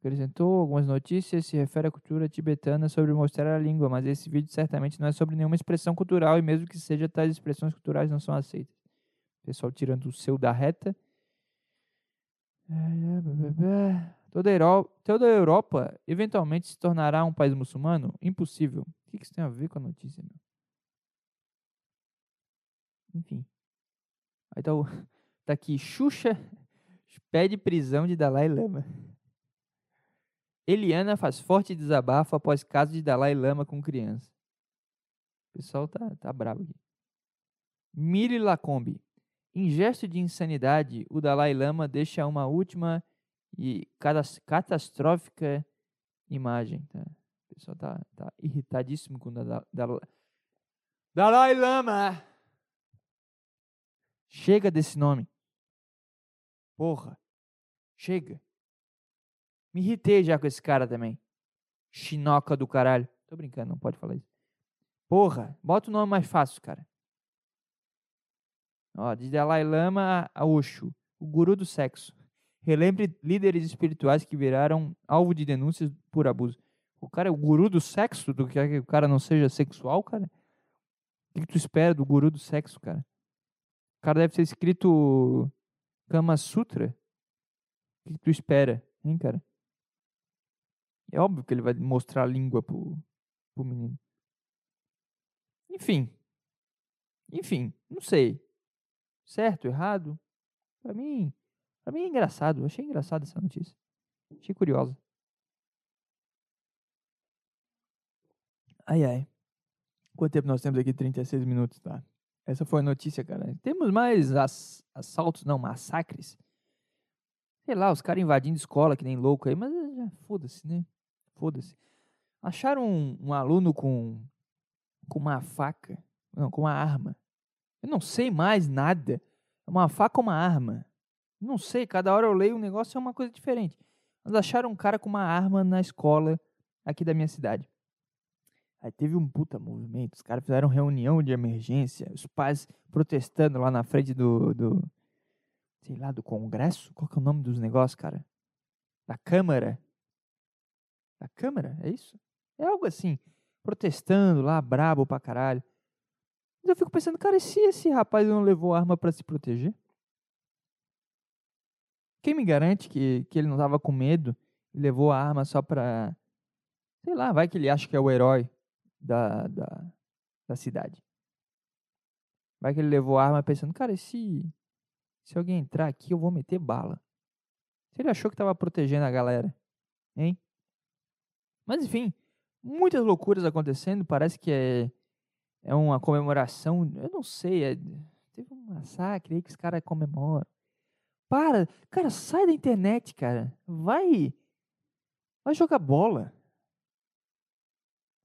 Acrescentou algumas notícias, se refere à cultura tibetana sobre mostrar a língua, mas esse vídeo certamente não é sobre nenhuma expressão cultural e mesmo que seja, tais expressões culturais não são aceitas. Pessoal tirando o seu da reta. Toda a, Euro- toda a Europa eventualmente se tornará um país muçulmano? Impossível. O que que isso tem a ver com a notícia, meu? Enfim. Aí tá, o, tá aqui, Xuxa pede prisão de Dalai Lama. Eliana faz forte desabafo após caso de Dalai Lama com criança. O pessoal tá, tá bravo aqui. Miri Lacombe. Em gesto de insanidade, o Dalai Lama deixa uma última e catas- catastrófica imagem. Tá? O pessoal tá, tá irritadíssimo com o Dala- Dala- Dalai Lama. Chega desse nome. Porra. Chega. Me irritei já com esse cara também. Chinoca do caralho. Tô brincando, não pode falar isso. Porra, bota o nome mais fácil, cara. Ó, de Dalai Lama a Osho, o guru do sexo. Relembre líderes espirituais que viraram alvo de denúncias por abuso. O cara é o guru do sexo? Do que o cara não seja sexual, cara? O que, tu espera do guru do sexo, cara? O cara deve ter escrito Kama Sutra. O que tu espera, hein, cara? É óbvio que ele vai mostrar a língua pro, pro menino. Enfim. Enfim, não sei. Certo, errado? Pra mim, pra mim é engraçado. Eu achei engraçado essa notícia. Achei curiosa. Ai, ai. Quanto tempo nós temos aqui? 36 minutos, tá? Essa foi a notícia, cara. Temos mais ass assaltos, não, massacres. Sei lá, os caras invadindo escola, que nem louco aí, mas foda-se, né? Foda-se. Acharam um, um aluno com, com uma faca, não, com uma arma. Eu não sei mais nada. Uma faca ou uma arma? Não sei, cada hora eu leio um negócio é uma coisa diferente. Mas acharam um cara com uma arma na escola aqui da minha cidade. Aí teve um puta movimento, os caras fizeram reunião de emergência, os pais protestando lá na frente do, do sei lá, do congresso, qual que é o nome dos negócios, cara? Da Câmara. Da Câmara, é isso? É algo assim, protestando lá, brabo pra caralho. Mas eu fico pensando, cara, e se esse rapaz não levou arma para se proteger? Quem me garante que, que ele não tava com medo e levou a arma só pra. Sei lá, vai que ele acha que é o herói da, da, da cidade. Vai que ele levou a arma pensando, cara, e se, se alguém entrar aqui eu vou meter bala? Se ele achou que tava protegendo a galera, hein? Mas enfim, muitas loucuras acontecendo, parece que é é uma comemoração, eu não sei, é, teve um massacre aí que os caras comemoram. Para, cara, sai da internet, cara. Vai, vai jogar bola.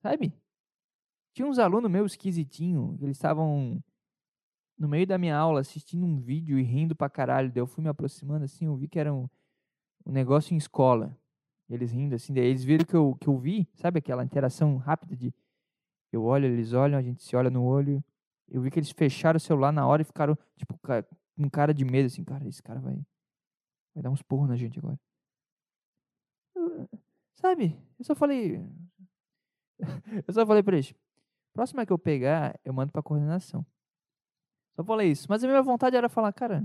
Sabe? Tinha uns alunos meus esquisitinhos, eles estavam no meio da minha aula assistindo um vídeo e rindo pra caralho. Daí eu fui me aproximando assim, eu vi que era um, um negócio em escola. Eles rindo assim, daí eles viram que eu, que eu vi, sabe aquela interação rápida de eu olho, eles olham, a gente se olha no olho. Eu vi que eles fecharam o celular na hora e ficaram, tipo, com cara de medo, assim, cara, esse cara vai, vai dar uns porros na gente agora. sabe, eu só falei. eu só falei pra eles: próxima que eu pegar, eu mando pra coordenação. Só falei isso. Mas a minha vontade era falar, cara,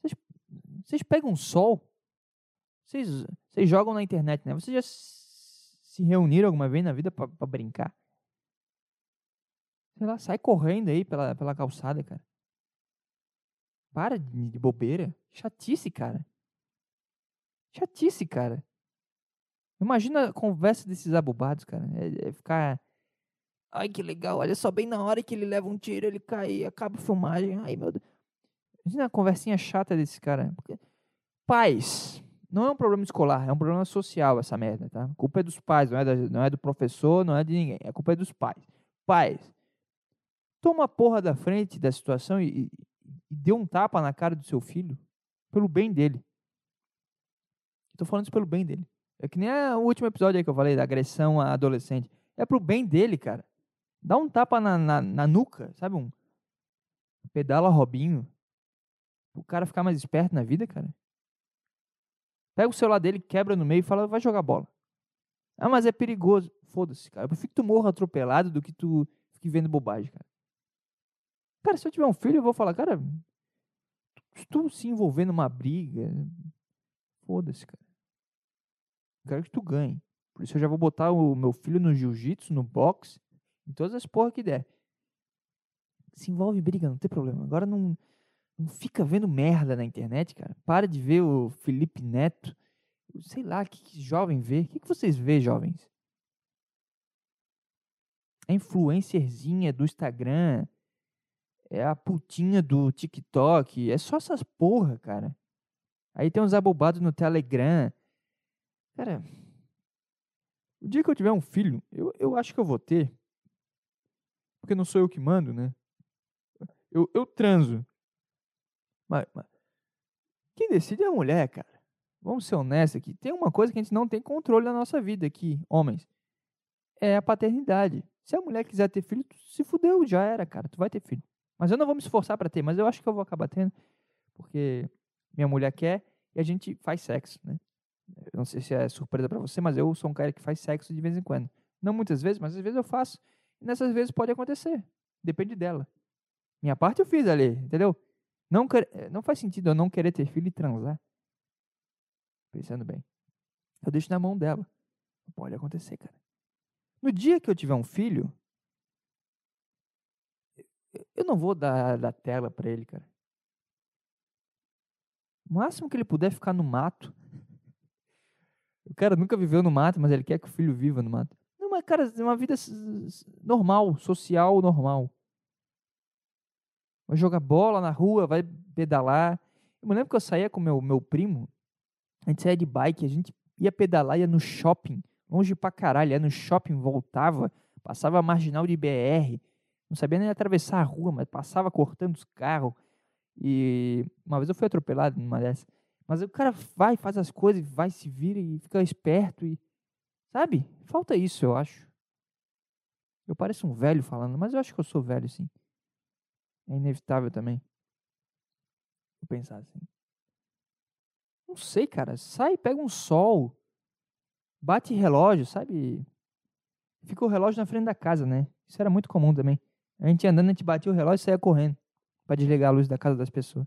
vocês, vocês pegam sol? Vocês, vocês jogam na internet, né? Vocês já se reuniram alguma vez na vida para brincar? Sei lá, sai correndo aí pela, pela calçada, cara. Para de, de bobeira. Chatice, cara. Chatice, cara. Imagina a conversa desses abobados, cara. É, é, ficar. Ai, que legal. Olha só, bem na hora que ele leva um tiro, ele cai, acaba a filmagem. Ai, meu Deus. Imagina a conversinha chata desse cara. Pais. Não é um problema escolar, é um problema social essa merda, tá? A culpa é dos pais, não é, da, não é do professor, não é de ninguém. A culpa é dos pais. Pais, toma a porra da frente da situação e, e, dê um tapa na cara do seu filho pelo bem dele. Estou falando isso pelo bem dele. É que nem o último episódio aí que eu falei da agressão a adolescente. É pro bem dele, cara. Dá um tapa na, na, na nuca, sabe? Um pedala Robinho. O cara ficar mais esperto na vida, cara. Pega o celular dele, quebra no meio e fala, vai jogar bola. Ah, mas é perigoso. Foda-se, cara. Eu prefiro que tu morra atropelado do que tu fique vendo bobagem, cara. Cara, se eu tiver um filho, eu vou falar, cara, se tu se envolver numa briga, foda-se, cara. Eu quero que tu ganhe. Por isso eu já vou botar o meu filho no jiu-jitsu, no boxe, em todas as porra que der. Se envolve briga, não tem problema. Agora não, não fica vendo merda na internet, cara. Para de ver o Felipe Neto. Sei lá, o que, que jovem vê? O que, que vocês vê, jovens? A influencerzinha do Instagram, é a putinha do TikTok, é só essas porra, cara. Aí tem uns abobados no Telegram. Cara, o dia que eu tiver um filho, eu, eu acho que eu vou ter. Porque não sou eu que mando, né? Eu, eu transo. Mas, mas quem decide é a mulher, cara. vamos ser honestos aqui. Tem uma coisa que a gente não tem controle na nossa vida aqui, homens. É a paternidade. Se a mulher quiser ter filho, tu se fudeu, já era, cara. Tu vai ter filho. Mas eu não vou me esforçar para ter, mas eu acho que eu vou acabar tendo, porque minha mulher quer e a gente faz sexo, né? Eu não sei se é surpresa para você, mas eu sou um cara que faz sexo de vez em quando. Não muitas vezes, mas às vezes eu faço. E nessas vezes pode acontecer. Depende dela. Minha parte eu fiz ali, entendeu? Não, eh, não faz sentido eu não querer ter filho e transar. Pensando bem. Eu deixo na mão dela. Pode acontecer, cara. No dia que eu tiver um filho, eu- não vou dar da tela pra ele, cara. O máximo que ele puder é ficar no mato. O cara nunca viveu no mato, mas ele quer que o filho viva no mato. Não, mas, cara, é uma vida normal, social, normal. Vai jogar bola na rua, vai pedalar. Eu me lembro que eu saía com meu, meu primo, a gente saía de bike, a gente ia pedalar, ia no shopping, longe pra caralho, ia no shopping, voltava, passava a marginal de BR, não sabia nem atravessar a rua, mas passava cortando os carros. E uma vez eu fui atropelado numa dessas. Mas o cara vai, faz as coisas, vai, se vira e fica esperto e. Sabe? Falta isso, eu acho. Eu pareço um velho falando, mas eu acho que eu sou velho, sim. É inevitável também. Eu pensar assim. Não sei, cara. Sai, pega um sol. Bate relógio, sabe? Fica o relógio na frente da casa, né? Isso era muito comum também. A gente andando, a gente batia o relógio e saía correndo. Pra desligar a luz da casa das pessoas.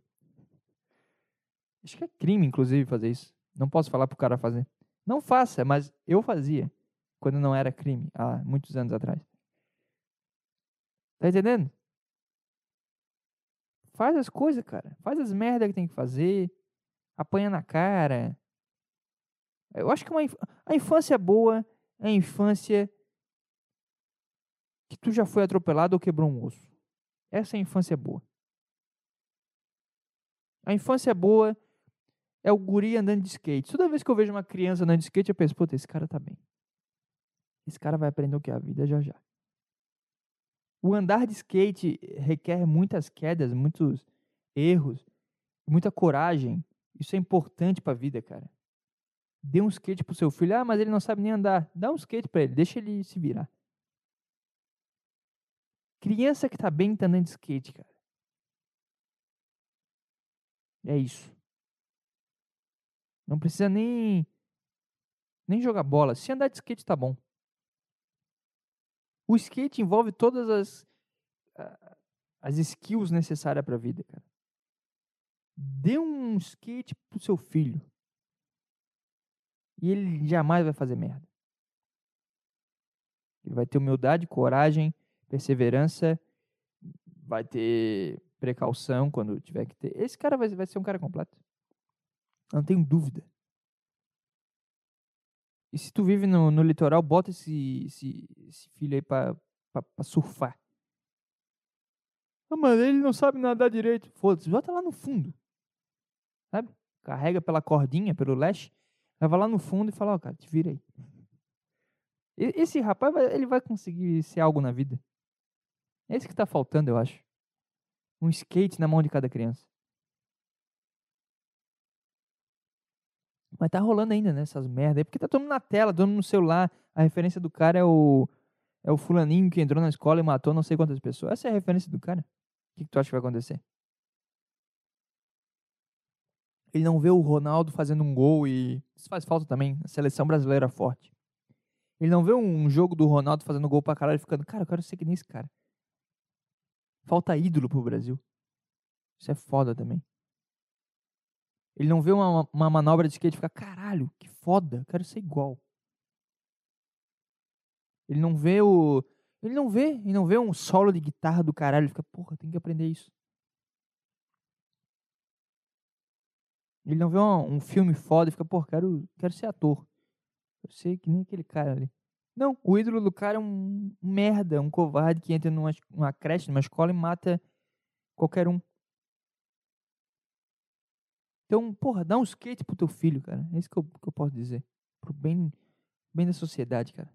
Acho que é crime, inclusive, fazer isso. Não posso falar pro cara fazer. Não faça, mas eu fazia. Quando não era crime, há muitos anos atrás. Tá entendendo? Faz as coisas, cara. Faz as merda que tem que fazer. Apanha na cara. Eu acho que uma a infância boa é a infância que tu já foi atropelado ou quebrou um osso. Essa é a infância boa. A infância boa é o guri andando de skate. Toda vez que eu vejo uma criança andando de skate, eu penso, puta, esse cara tá bem. Esse cara vai aprender o que é a vida já já. O andar de skate requer muitas quedas, muitos erros, muita coragem. Isso é importante pra vida, cara. Dê um skate pro seu filho. Ah, mas ele não sabe nem andar. Dá um skate pra ele, deixa ele se virar. Criança que tá bem tá andando de skate, cara. É isso. Não precisa nem nem jogar bola. Se andar de skate tá bom. O skate envolve todas as as skills necessárias para a vida, cara. Dê um skate pro seu filho. E ele jamais vai fazer merda. Ele vai ter humildade, coragem, perseverança, vai ter precaução quando tiver que ter. Esse cara vai, vai ser um cara completo. Não tenho dúvida. E se tu vive no, no litoral, bota esse, esse, esse filho aí pra, pra, pra surfar. Ah, mas ele não sabe nadar direito. Foda-se, bota lá no fundo. Sabe? Carrega pela cordinha, pelo leste, leva lá no fundo e fala, ó, cara, te vira aí. Esse rapaz, vai- ele vai conseguir ser algo na vida. É isso que tá faltando, eu acho. Um skate na mão de cada criança. Mas tá rolando ainda, né? Essas merda aí. Porque tá todo mundo na tela, todo mundo no celular. A referência do cara é o. É o fulaninho que entrou na escola e matou não sei quantas pessoas. Essa é a referência do cara. O que, que tu acha que vai acontecer? Ele não vê o Ronaldo fazendo um gol e. Isso faz falta também. A seleção brasileira forte. Ele não vê um jogo do Ronaldo fazendo gol pra caralho e ficando, cara, eu quero ser que nem esse cara. Falta ídolo pro Brasil. Isso é foda também. Ele não vê uma, uma manobra de skate e fica, caralho, que foda, quero ser igual. Ele não vê o. Ele não vê, ele não vê um solo de guitarra do caralho, ele fica, porra, tem que aprender isso. Ele não vê um, um filme foda e fica, porra, quero, quero ser ator. Quero ser que nem aquele cara ali. Não, o ídolo do cara é um merda, um covarde que entra numa, numa creche, numa escola e mata qualquer um. Então, porra, dá um skate pro teu filho, cara. É isso que eu, que eu posso dizer. Pro bem, bem da sociedade, cara.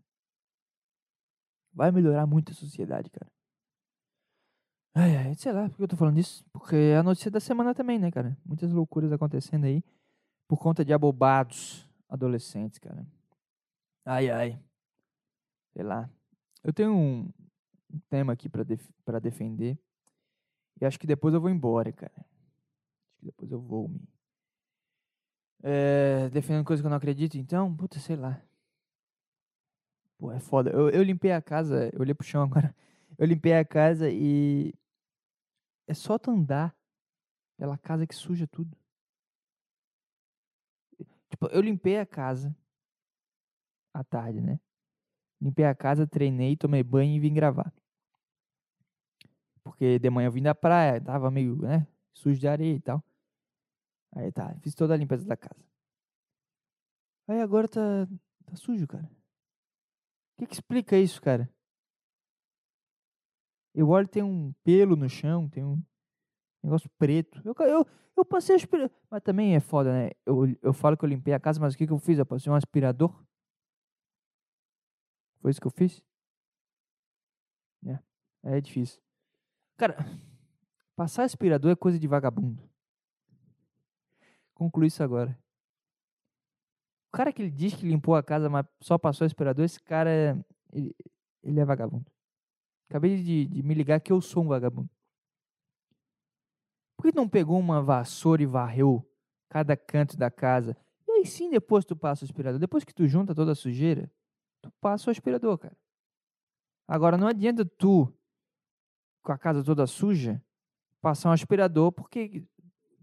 Vai melhorar muito a sociedade, cara. Ai, ai, sei lá, por que eu tô falando disso? Porque é a notícia da semana também, né, cara? Muitas loucuras acontecendo aí. por conta de abobados adolescentes, cara. Ai, ai. Sei lá. Eu tenho um, tema aqui pra def defender. E acho que depois eu vou embora, cara. Acho que depois eu vou me. É, defendendo coisa que eu não acredito, então, puta, sei lá. Pô, é foda. Eu, eu limpei a casa, eu olhei pro chão agora. Eu limpei a casa e. É só tu andar pela casa que suja tudo. Tipo, eu limpei a casa à tarde, né? Limpei a casa, treinei, tomei banho e vim gravar. Porque de manhã eu vim da praia, tava meio, né? Sujo de areia e tal. Aí tá, fiz toda a limpeza da casa. Aí agora tá, tá sujo, cara. O que, que explica isso, cara? Eu olho tem um pelo no chão, tem um negócio preto. Eu, eu, eu passei aspirador. Mas também é foda, né? Eu, eu falo que eu limpei a casa, mas o que, que eu fiz? Eu passei um aspirador. Foi isso que eu fiz? É, é difícil. Cara, passar aspirador é coisa de vagabundo. Conclui isso agora. O cara que ele diz que limpou a casa, mas só passou aspirador, esse cara ele, ele é vagabundo. Acabei de, de me ligar que eu sou um vagabundo. Por que não pegou uma vassoura e varreu cada canto da casa? E aí sim, depois tu passa o aspirador. Depois que tu junta toda a sujeira, tu passa o aspirador, cara. Agora não adianta tu, com a casa toda suja, passar um aspirador, porque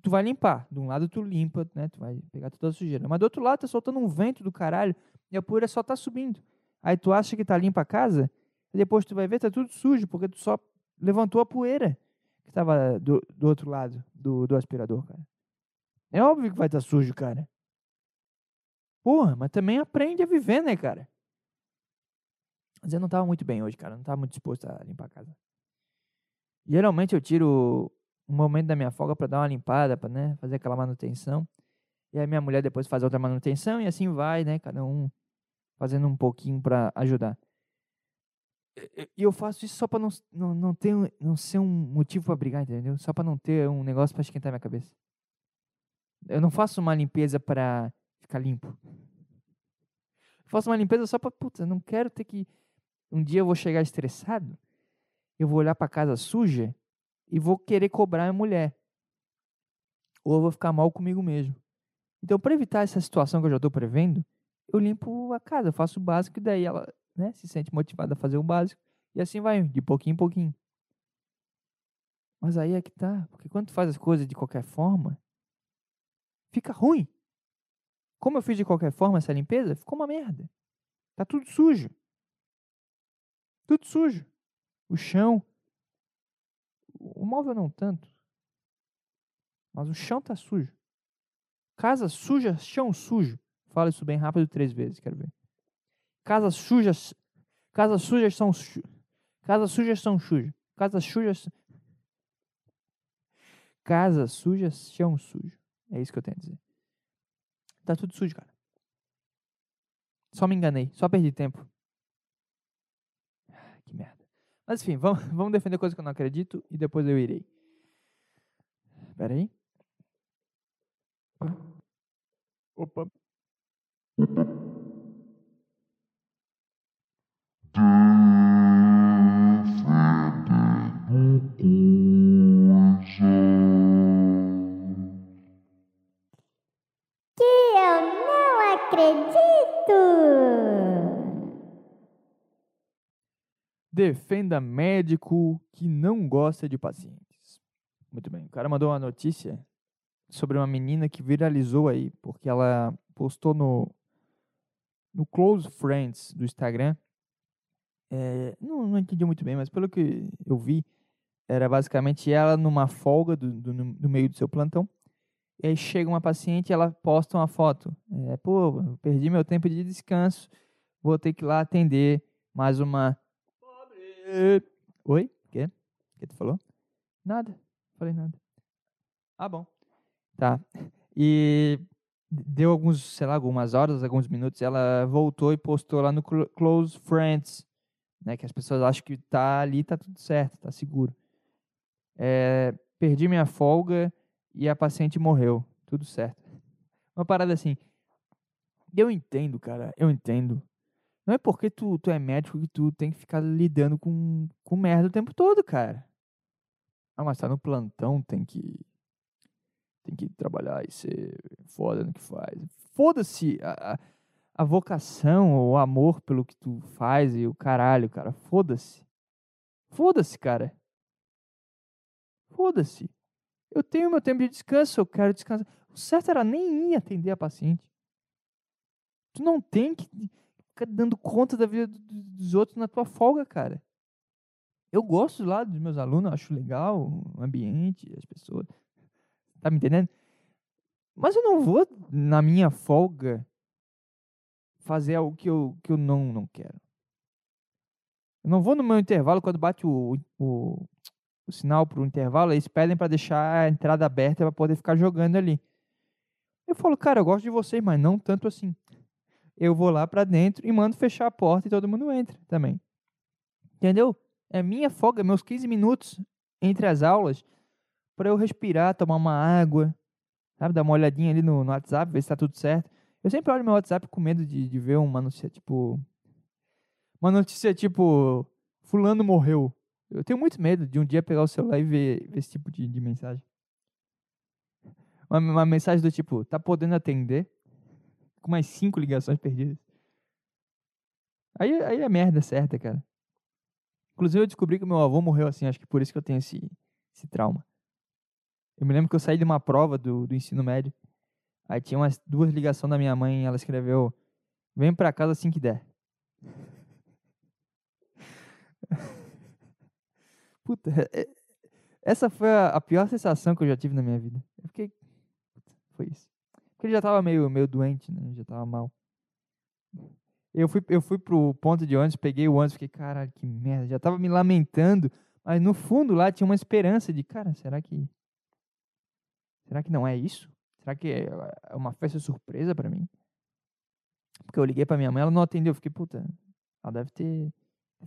tu vai limpar. De um lado tu limpa, né? Tu vai pegar toda a sujeira. Mas do outro lado tá soltando um vento do caralho e a poeira só tá subindo. Aí tu acha que tá limpa a casa, e depois tu vai ver, tá tudo sujo, porque tu só levantou a poeira que tava do, do outro lado do, do aspirador, cara. É óbvio que vai estar tá sujo, cara. Porra, mas também aprende a viver, né, cara? Mas eu não tava muito bem hoje, cara. Não tava muito disposto a limpar a casa. Geralmente eu tiro um momento da minha folga para dar uma limpada, para né, fazer aquela manutenção. E aí minha mulher depois faz outra manutenção e assim vai, né? Cada um fazendo um pouquinho para ajudar. E eu faço isso só para não, não, não, ter, não ser um motivo para brigar, entendeu? Só para não ter um negócio para esquentar minha cabeça. Eu não faço uma limpeza para ficar limpo. Eu faço uma limpeza só para, puta, não quero ter que um dia eu vou chegar estressado, eu vou olhar para casa suja e vou querer cobrar a mulher. Ou eu vou ficar mal comigo mesmo. Então, para evitar essa situação que eu já estou prevendo, eu limpo a casa, faço o básico e daí ela né, se sente motivada a fazer o básico. E assim vai, de pouquinho em pouquinho. Mas aí é que tá, porque quando tu faz as coisas de qualquer forma, fica ruim. Como eu fiz de qualquer forma essa limpeza, ficou uma merda. Tá tudo sujo. Tudo sujo. O chão. O móvel não tanto. Mas o chão tá sujo. Casa suja, chão sujo. Fala isso bem rápido três vezes, quero ver. Casas sujas. Casas sujas são su... Casas sujas são sujas. Casas sujas. Casas sujas, chão sujo. É isso que eu tenho a dizer. Tá tudo sujo, cara. Só me enganei. Só perdi tempo. Mas enfim, vamos, vamos defender coisa que eu não acredito e depois eu irei. Pera aí. Opa. Que eu não acredito! Defenda médico que não gosta de pacientes. Muito bem. O cara mandou uma notícia sobre uma menina que viralizou aí, porque ela postou no, no Close Friends do Instagram. É, não, não entendi muito bem, mas pelo que eu vi, era basicamente ela numa folga do, do- no, meio do seu plantão. E aí chega uma paciente e ela posta uma foto. É, Pô, perdi meu tempo de descanso, vou ter que ir lá atender mais uma Oi? Quê? O que tu falou? Nada. Falei nada. Ah, bom. Tá. E deu alguns, sei lá, algumas horas, alguns minutos, ela voltou e postou lá no Clo- Close Friends, né? Que as pessoas acham que tá ali, tá tudo certo, tá seguro. É, perdi minha folga e a paciente morreu. Tudo certo. Uma parada assim. Eu entendo, cara. Eu entendo. Não é porque tu, tu é médico que tu tem que ficar lidando com, com merda o tempo todo, cara. Ah, mas tá no plantão, tem que. Tem que trabalhar e ser foda no que faz. Foda-se a, a, vocação ou o amor pelo que tu faz e o caralho, cara. Foda-se. Foda-se, cara. Foda-se. Eu tenho meu tempo de descanso, eu quero descansar. O certo era nem ir atender a paciente. Tu não tem que dando conta da vida do- do- dos outros na tua folga, cara. Eu gosto lá dos meus alunos, acho legal o ambiente, as pessoas. Tá me entendendo? Mas eu não vou, na minha folga, fazer algo que eu, que eu não, não quero. Eu não vou no meu intervalo, quando bate o, o, o sinal pro intervalo, eles pedem para deixar a entrada aberta para poder ficar jogando ali. Eu falo, cara, eu gosto de vocês, mas não tanto assim. Eu vou lá para dentro e mando fechar a porta e todo mundo entra também. Entendeu? É minha folga, meus 15 minutos entre as aulas para eu respirar, tomar uma água, sabe? Dar uma olhadinha ali no, no WhatsApp, ver se tá tudo certo. Eu sempre olho meu WhatsApp com medo de, de ver uma notícia tipo. Uma notícia tipo. Fulano morreu. Eu tenho muito medo de um dia pegar o celular e ver, ver esse tipo de, de mensagem. Uma, uma mensagem do tipo, tá podendo atender? Com mais cinco ligações perdidas. Aí, aí é merda certa, cara. Inclusive eu descobri que meu avô morreu assim, acho que por isso que eu tenho esse, esse trauma. Eu me lembro que eu saí de uma prova do, do ensino médio. Aí tinha umas duas ligações da minha mãe, ela escreveu: Vem pra casa assim que der. Puta, é- é- essa foi a, pior sensação que eu já tive na minha vida. Eu fiquei. Foi isso. Porque ele já tava meio, meio doente, né? Já tava mal. Eu fui, eu fui pro ponto de ônibus, peguei o ônibus, fiquei, caralho, que merda. Já tava me lamentando, mas no fundo lá tinha uma esperança de, cara, será que. Será que não é isso? Será que é é uma festa surpresa pra mim? Porque eu liguei pra minha mãe, ela não atendeu. Eu fiquei, puta, ela deve ter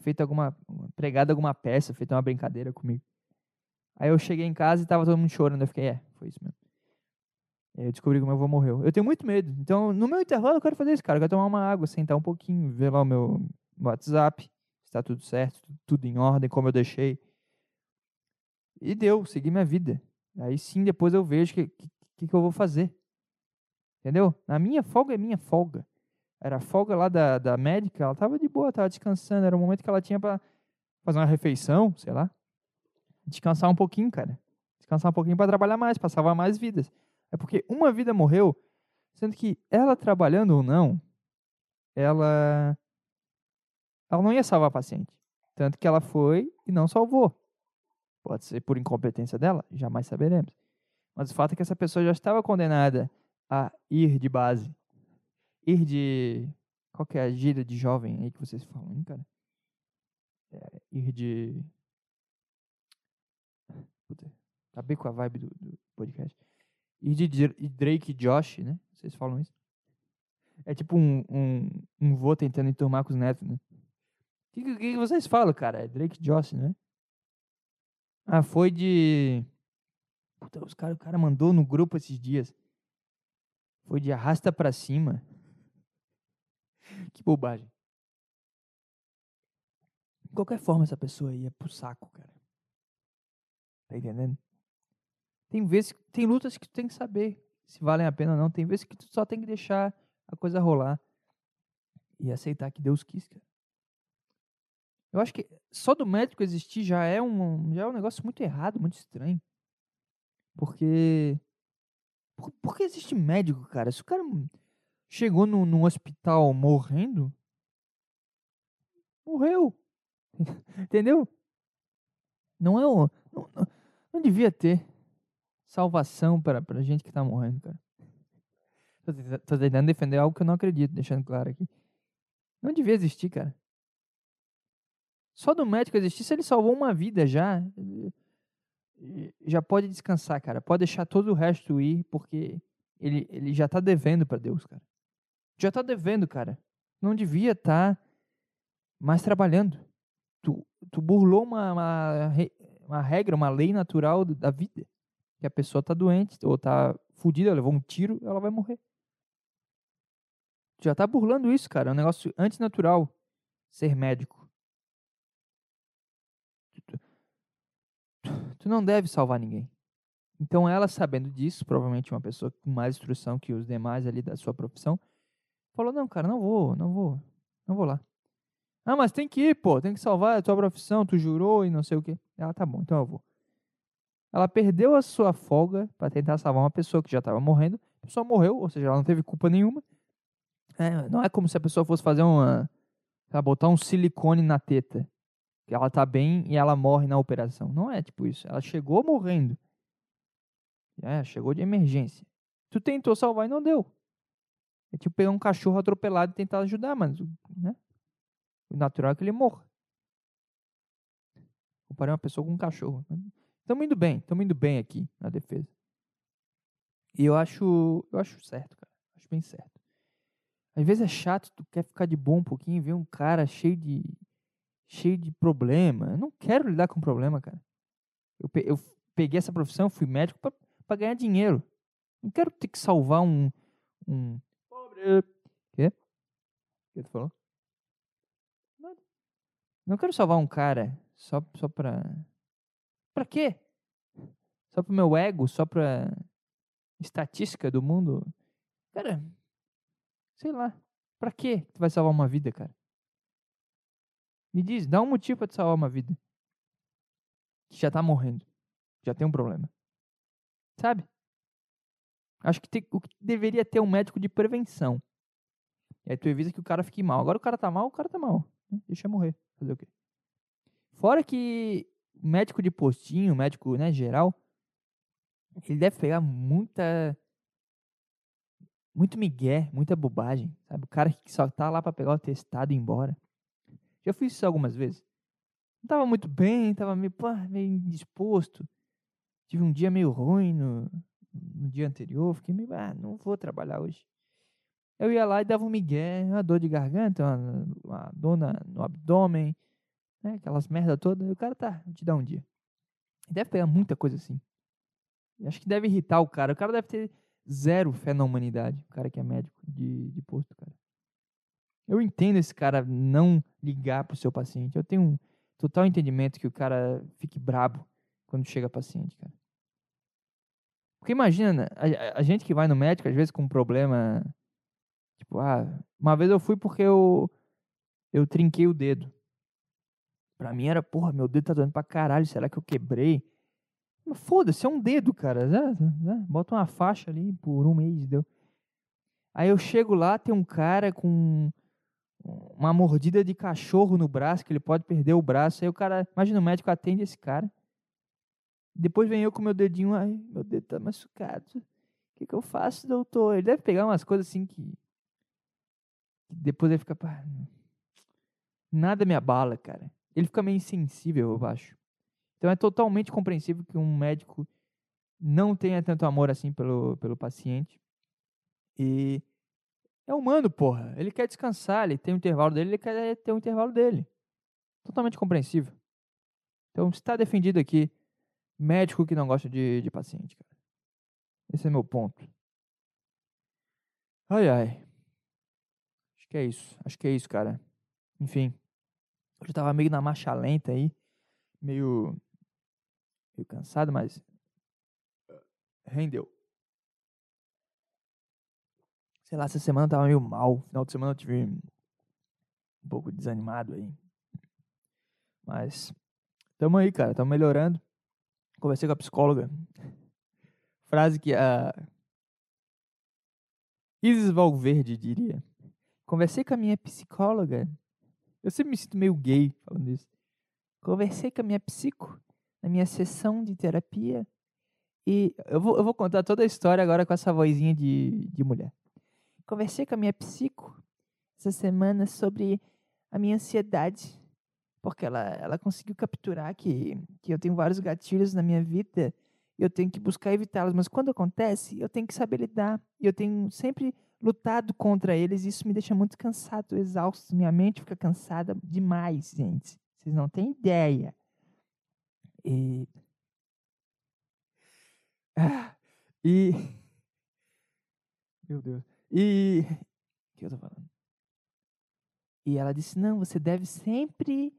feito alguma. pregado alguma peça, feito uma brincadeira comigo. Aí eu cheguei em casa e tava todo mundo chorando. Eu fiquei, é, foi isso mesmo. Eu descobri que meu avô morreu. Eu tenho muito medo. Então, no meu intervalo, eu quero fazer isso, cara. Eu quero tomar uma água, sentar um pouquinho, ver lá o meu WhatsApp, se tá tudo certo, tu- tudo em ordem, como eu deixei. E deu, segui minha vida. Aí sim, depois eu vejo o que, que, que eu vou fazer. Entendeu? Na minha folga é minha folga. Era a folga lá da, da médica, ela tava de boa, tava descansando. Era o momento que ela tinha pra fazer uma refeição, sei lá. Descansar um pouquinho, cara. Descansar um pouquinho pra trabalhar mais, pra salvar mais vidas. É porque uma vida morreu, sendo que ela trabalhando ou não, ela ela não ia salvar a paciente. Tanto que ela foi e não salvou. Pode ser por incompetência dela, jamais saberemos. Mas o fato é que essa pessoa já estava condenada a ir de base. Ir de. Qual que é a gíria de jovem aí que vocês falam, hein, cara? É, ir de. Puta, bem com a vibe do, do podcast. Ir de Dr- Drake e Josh, né? Vocês falam isso? É tipo um, um, um vô tentando enturmar com os netos, né? O que, que, que vocês falam, cara? É Drake e Josh, né? Ah, foi de. Puta, os cara, o cara mandou no grupo esses dias. Foi de arrasta pra cima. Que bobagem. De qualquer forma, essa pessoa ia pro saco, cara. Tá entendendo? Tem vezes, tem lutas que tu tem que saber se valem a pena ou não. Tem vezes que tu só tem que deixar a coisa rolar e aceitar que Deus quis, cara. Eu acho que só do médico existir já é um, já é um negócio muito errado, muito estranho. Porque. Por, por que existe médico, cara? Se o cara chegou no, num hospital morrendo, morreu. Entendeu? Não é o. Não, não, não devia ter salvação para pra gente que tá morrendo, cara. Tô tentando defender algo que eu não acredito, deixando claro aqui. Não devia existir, cara. Só do médico existir, se ele salvou uma vida já, já pode descansar, cara. Pode deixar todo o resto ir, porque ele, ele já tá devendo pra Deus, cara. Já tá devendo, cara. Não devia estar mais trabalhando. Tu, tu burlou uma, uma, uma regra, uma lei natural da vida. Que a pessoa tá doente, ou tá fudida, levou um tiro, ela vai morrer. Já tá burlando isso, cara. É um negócio antinatural ser médico. Tu, não deve salvar ninguém. Então ela, sabendo disso, provavelmente uma pessoa com mais instrução que os demais ali da sua profissão, falou: Não, cara, não vou, não vou, não vou lá. Ah, mas tem que ir, pô, tem que salvar a tua profissão, tu jurou e não sei o quê. Ela, tá bom, então eu vou. Ela perdeu a sua folga para tentar salvar uma pessoa que já estava morrendo. A pessoa morreu, ou seja, ela não teve culpa nenhuma. É, não é como se a pessoa fosse fazer uma. lá, botar um silicone na teta. Que ela tá bem e ela morre na operação. Não é tipo isso. Ela chegou morrendo. É, chegou de emergência. Tu tentou salvar e não deu. É tipo pegar um cachorro atropelado e tentar ajudar, mas né? o natural é que ele morra. Comparei uma pessoa com um cachorro. Estamos indo bem, estamos indo bem aqui na defesa. E eu acho, eu acho certo, cara. Acho bem certo. Às vezes é chato, tu quer ficar de bom um pouquinho ver um cara cheio de cheio de problema. Eu não quero lidar com problema, cara. Eu, eu peguei essa profissão, fui médico pra ganhar dinheiro. Não quero ter que salvar um um pobre. Quê? O que tu falou? Não quero salvar um cara só só pra Pra quê? Só pro meu ego, só pra estatística do mundo? Cara, sei lá. Quê que tu vai salvar uma vida, cara? Me diz, dá um motivo pra te salvar uma vida. Que já tá morrendo. Já tem um problema. Sabe? Acho que tem- o que deveria ter um médico de prevenção. E aí tu evita que o cara fique mal. Agora o cara tá mal, o cara tá mal. né? Deixa morrer. Fazer o quê? Fora que o médico de postinho, o médico né, geral, ele deve pegar muita. Muito migué, muita bobagem. Sabe? O cara que só tá lá pra pegar o atestado e ir embora. Já fiz isso algumas vezes. Não tava muito bem, tava meio, pá, meio indisposto. Tive um dia meio ruim no, no dia anterior. Fiquei meio, ah, não vou trabalhar hoje. Eu ia lá e dava um migué, uma dor de garganta, uma, uma dor no abdômen, né? Aquelas merda todas. E o cara tá, te dar um dia. Deve pegar muita coisa assim. Acho que deve irritar o cara. O cara deve ter zero fé na humanidade. O cara que é médico de, de posto, cara. Eu entendo esse cara não ligar pro seu paciente. Eu tenho um total entendimento que o cara fique brabo quando chega paciente, cara. Porque imagina, né, a- a gente que vai no médico, às vezes com um problema. Tipo, ah, uma vez eu fui porque eu, eu trinquei o dedo. Pra mim era, porra, meu dedo tá doendo pra caralho, será que eu quebrei? Foda-se, é um dedo, cara. Bota uma faixa ali por um mês, deu. Aí eu chego lá, tem um cara com uma mordida de cachorro no braço, que ele pode perder o braço. Aí o cara, imagina o médico atende esse cara. Depois vem eu com meu dedinho, ai, meu dedo tá machucado. O que, que eu faço, doutor? Ele deve pegar umas coisas assim que. depois ele fica. "Pá, Nada me abala, cara. Ele fica meio insensível, eu acho. Então é totalmente compreensível que um médico não tenha tanto amor assim pelo, pelo paciente. E é humano, porra. Ele quer descansar, ele tem um intervalo dele, ele quer ter um intervalo dele. Totalmente compreensível. Então está defendido aqui médico que não gosta de, de paciente, cara. Esse é meu ponto. Ai, ai. Acho que é isso. Acho que é isso, cara. Enfim. Eu tava meio na marcha lenta aí. Meio. Meio cansado, mas. Rendeu. Sei lá, essa semana eu tava meio mal. Final de semana eu tive um pouco desanimado aí. Mas. Tamo aí, cara. Tamo melhorando. Conversei com a psicóloga. Frase que a. Isis Valverde diria. Conversei com a minha psicóloga. Eu sempre me sinto meio gay falando isso. Conversei com a minha psico na minha sessão de terapia. E eu vou, eu vou contar toda a história agora com essa vozinha de, de mulher. Conversei com a minha psico essa semana sobre a minha ansiedade. Porque ela, ela conseguiu capturar que, que eu tenho vários gatilhos na minha vida e eu tenho que buscar evitá-los. Mas quando acontece, eu tenho que saber lidar. E eu tenho sempre lutado contra eles e isso me deixa muito cansado, exausto. Minha mente fica cansada demais, gente. Vocês não têm ideia. E. Ah, e. Meu Deus. E. O que eu tô falando. E ela disse: Não, você deve sempre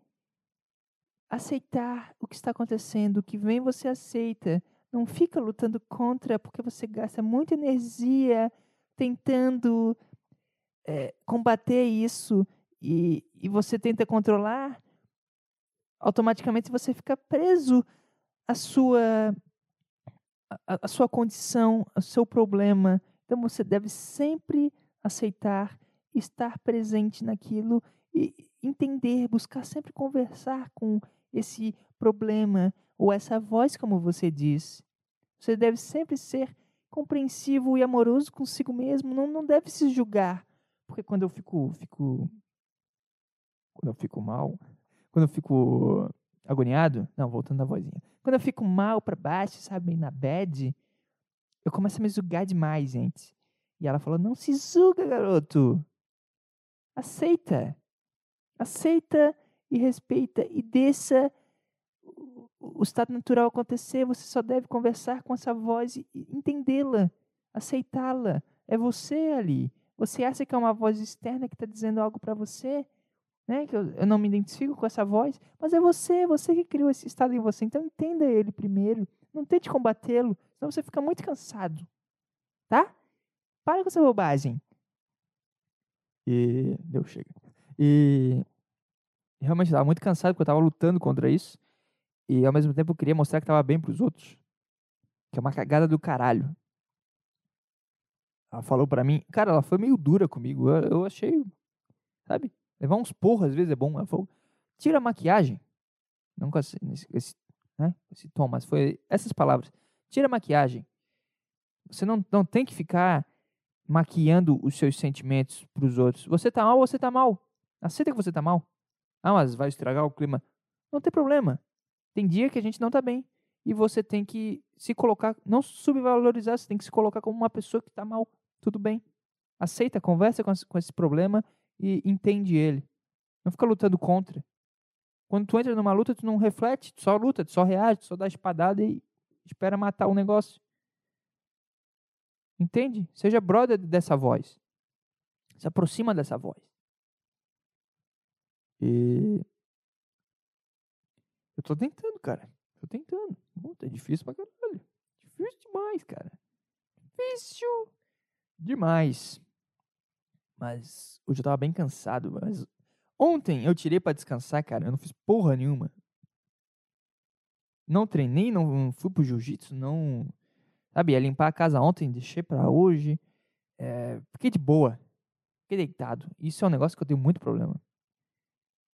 aceitar o que está acontecendo. O que vem, você aceita. Não fica lutando contra, porque você gasta muita energia tentando é, combater isso e, e você tenta controlar. Automaticamente você fica preso à sua, à, à sua condição, ao seu problema. Então você deve sempre aceitar, estar presente naquilo e entender, buscar sempre conversar com esse problema ou essa voz, como você diz. Você deve sempre ser compreensivo e amoroso consigo mesmo, não, não deve se julgar. Porque quando eu fico, fico quando eu fico mal, quando eu fico agoniado, não, voltando à vozinha. Quando eu fico mal para baixo, sabe, na bad, eu começo a me julgar demais, gente. E ela falou: "Não se julga, garoto. Aceita. Aceita e respeita e deixa o estado natural acontecer, você só deve conversar com essa voz e entendê-la, aceitá-la. É você ali. Você acha que é uma voz externa que está dizendo algo para você? Né? Que eu, eu, não me identifico com essa voz, mas é você, você que criou esse estado em você. Então entenda ele primeiro. Não tente combatê-lo, senão você fica muito cansado. Tá? Para com essa bobagem. E. Deu, chega. E. Realmente estava muito cansado porque eu estava lutando contra isso. E ao mesmo tempo eu queria mostrar que tava bem pros outros. Que é uma cagada do caralho. Ela falou para mim, cara, ela foi meio dura comigo. Eu, eu, achei, sabe? Levar uns porros às vezes é bom. Ela falou, tira a maquiagem. Não com esse, esse, né, esse tom, mas foi essas palavras. Tira a maquiagem. Você não, não tem que ficar maquiando os seus sentimentos pros outros. Você tá mal, você tá mal. Aceita que você tá mal. Ah, mas vai estragar o clima. Não tem problema. Tem dia que a gente não está bem. E você tem que se colocar, não subvalorizar, você tem que se colocar como uma pessoa que está mal. Tudo bem. Aceita, conversa com, com esse problema e entende ele. Não fica lutando contra. Quando tu entra numa luta, tu não reflete, tu só luta, tu só reage, tu só dá espadada e espera matar o negócio. Entende? Seja brother dessa voz. Se aproxima dessa voz. E tô tentando, cara. Tô tentando. Puta, é difícil pra caralho. Difícil demais, cara. Difícil demais. Mas hoje eu tava bem cansado. Mas ontem eu tirei para descansar, cara. Eu não fiz porra nenhuma. Não treinei, não fui pro jiu-jitsu, não. Sabe, ia limpar a casa ontem, deixei para hoje. É, fiquei de boa. Fiquei deitado. Isso é um negócio que eu tenho muito problema.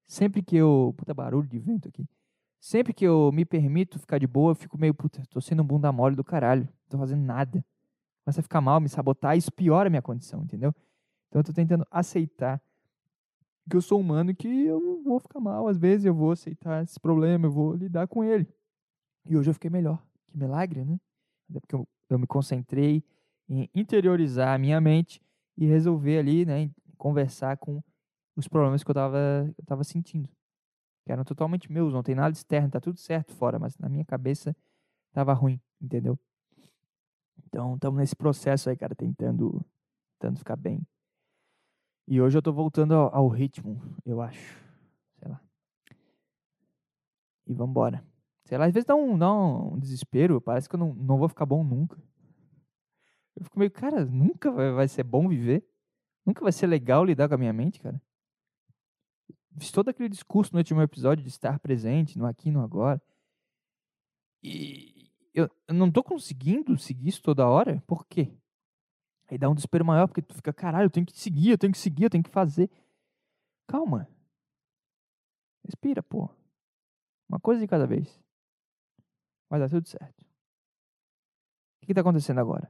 Sempre que eu. Puta barulho de vento aqui. Sempre que eu me permito ficar de boa, eu fico meio, puta, tô sendo um bunda mole do caralho. Não tô fazendo nada. Começa a ficar mal, me sabotar, isso piora a minha condição, entendeu? Então eu tô tentando aceitar que eu sou humano e que eu vou ficar mal. Às vezes eu vou aceitar esse problema, eu vou lidar com ele. E hoje eu fiquei melhor. Que milagre, né? Até porque eu, eu me concentrei em interiorizar a minha mente e resolver ali, né, conversar com os problemas que eu tava, eu tava sentindo que eram totalmente meus, não tem nada externo, tá tudo certo fora, mas na minha cabeça tava ruim, entendeu? Então, estamos nesse processo aí, cara, tentando, tentando ficar bem. E hoje eu tô voltando ao, ao ritmo, eu acho. Sei lá. E vambora. Sei lá, às vezes dá um, dá um desespero, parece que eu não, não vou ficar bom nunca. Eu fico meio, cara, nunca vai, vai ser bom viver? Nunca vai ser legal lidar com a minha mente, cara? Fiz todo aquele discurso no último episódio de estar presente, no aqui no agora. E eu, eu não tô conseguindo seguir isso toda hora. Por quê? Aí dá um desespero maior, porque tu fica, caralho, eu tenho que seguir, eu tenho que seguir, eu tenho que fazer. Calma. Respira, pô. Uma coisa de cada vez. Vai dar tudo certo. O que, está acontecendo agora?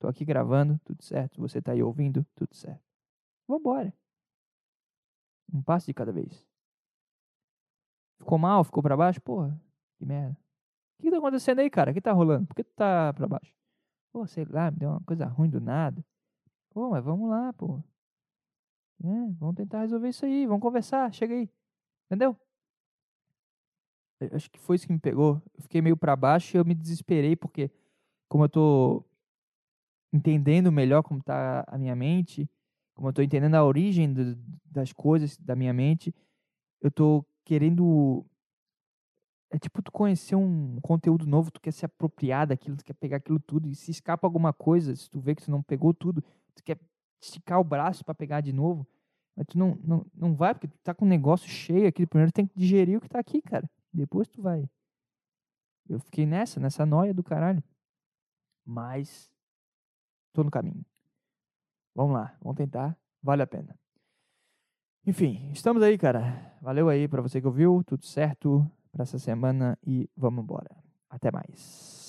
Tô aqui gravando, tudo certo. Você tá aí ouvindo, tudo certo. Vambora. Um passo de cada vez. Ficou mal? Ficou para baixo? Porra, que merda. O que tá acontecendo aí, cara? O que tá rolando? Por que tu tá pra baixo? Pô, sei lá, me deu uma coisa ruim do nada. Pô, mas vamos lá, pô. É, vamos tentar resolver isso aí, vamos conversar, chega aí. Entendeu? Eu acho que foi isso que me pegou. Eu fiquei meio para baixo e eu me desesperei porque como eu tô entendendo melhor como tá a minha mente, como eu tô entendendo a origem do- das coisas da minha mente, eu tô querendo. É tipo tu conhecer um conteúdo novo, tu quer se apropriar daquilo, tu quer pegar aquilo tudo, e se escapa alguma coisa, se tu vê que tu não pegou tudo, tu quer esticar o braço para pegar de novo, mas tu não, não, não vai, porque tu tá com um negócio cheio aqui, primeiro tem que digerir o que tá aqui, cara. Depois tu vai. Eu fiquei nessa, nessa noia do caralho. Mas tô no caminho. Vamos lá, vamos tentar, vale a pena. Enfim, estamos aí, cara. Valeu aí pra você que ouviu, tudo certo pra essa semana e vamos embora. Até mais.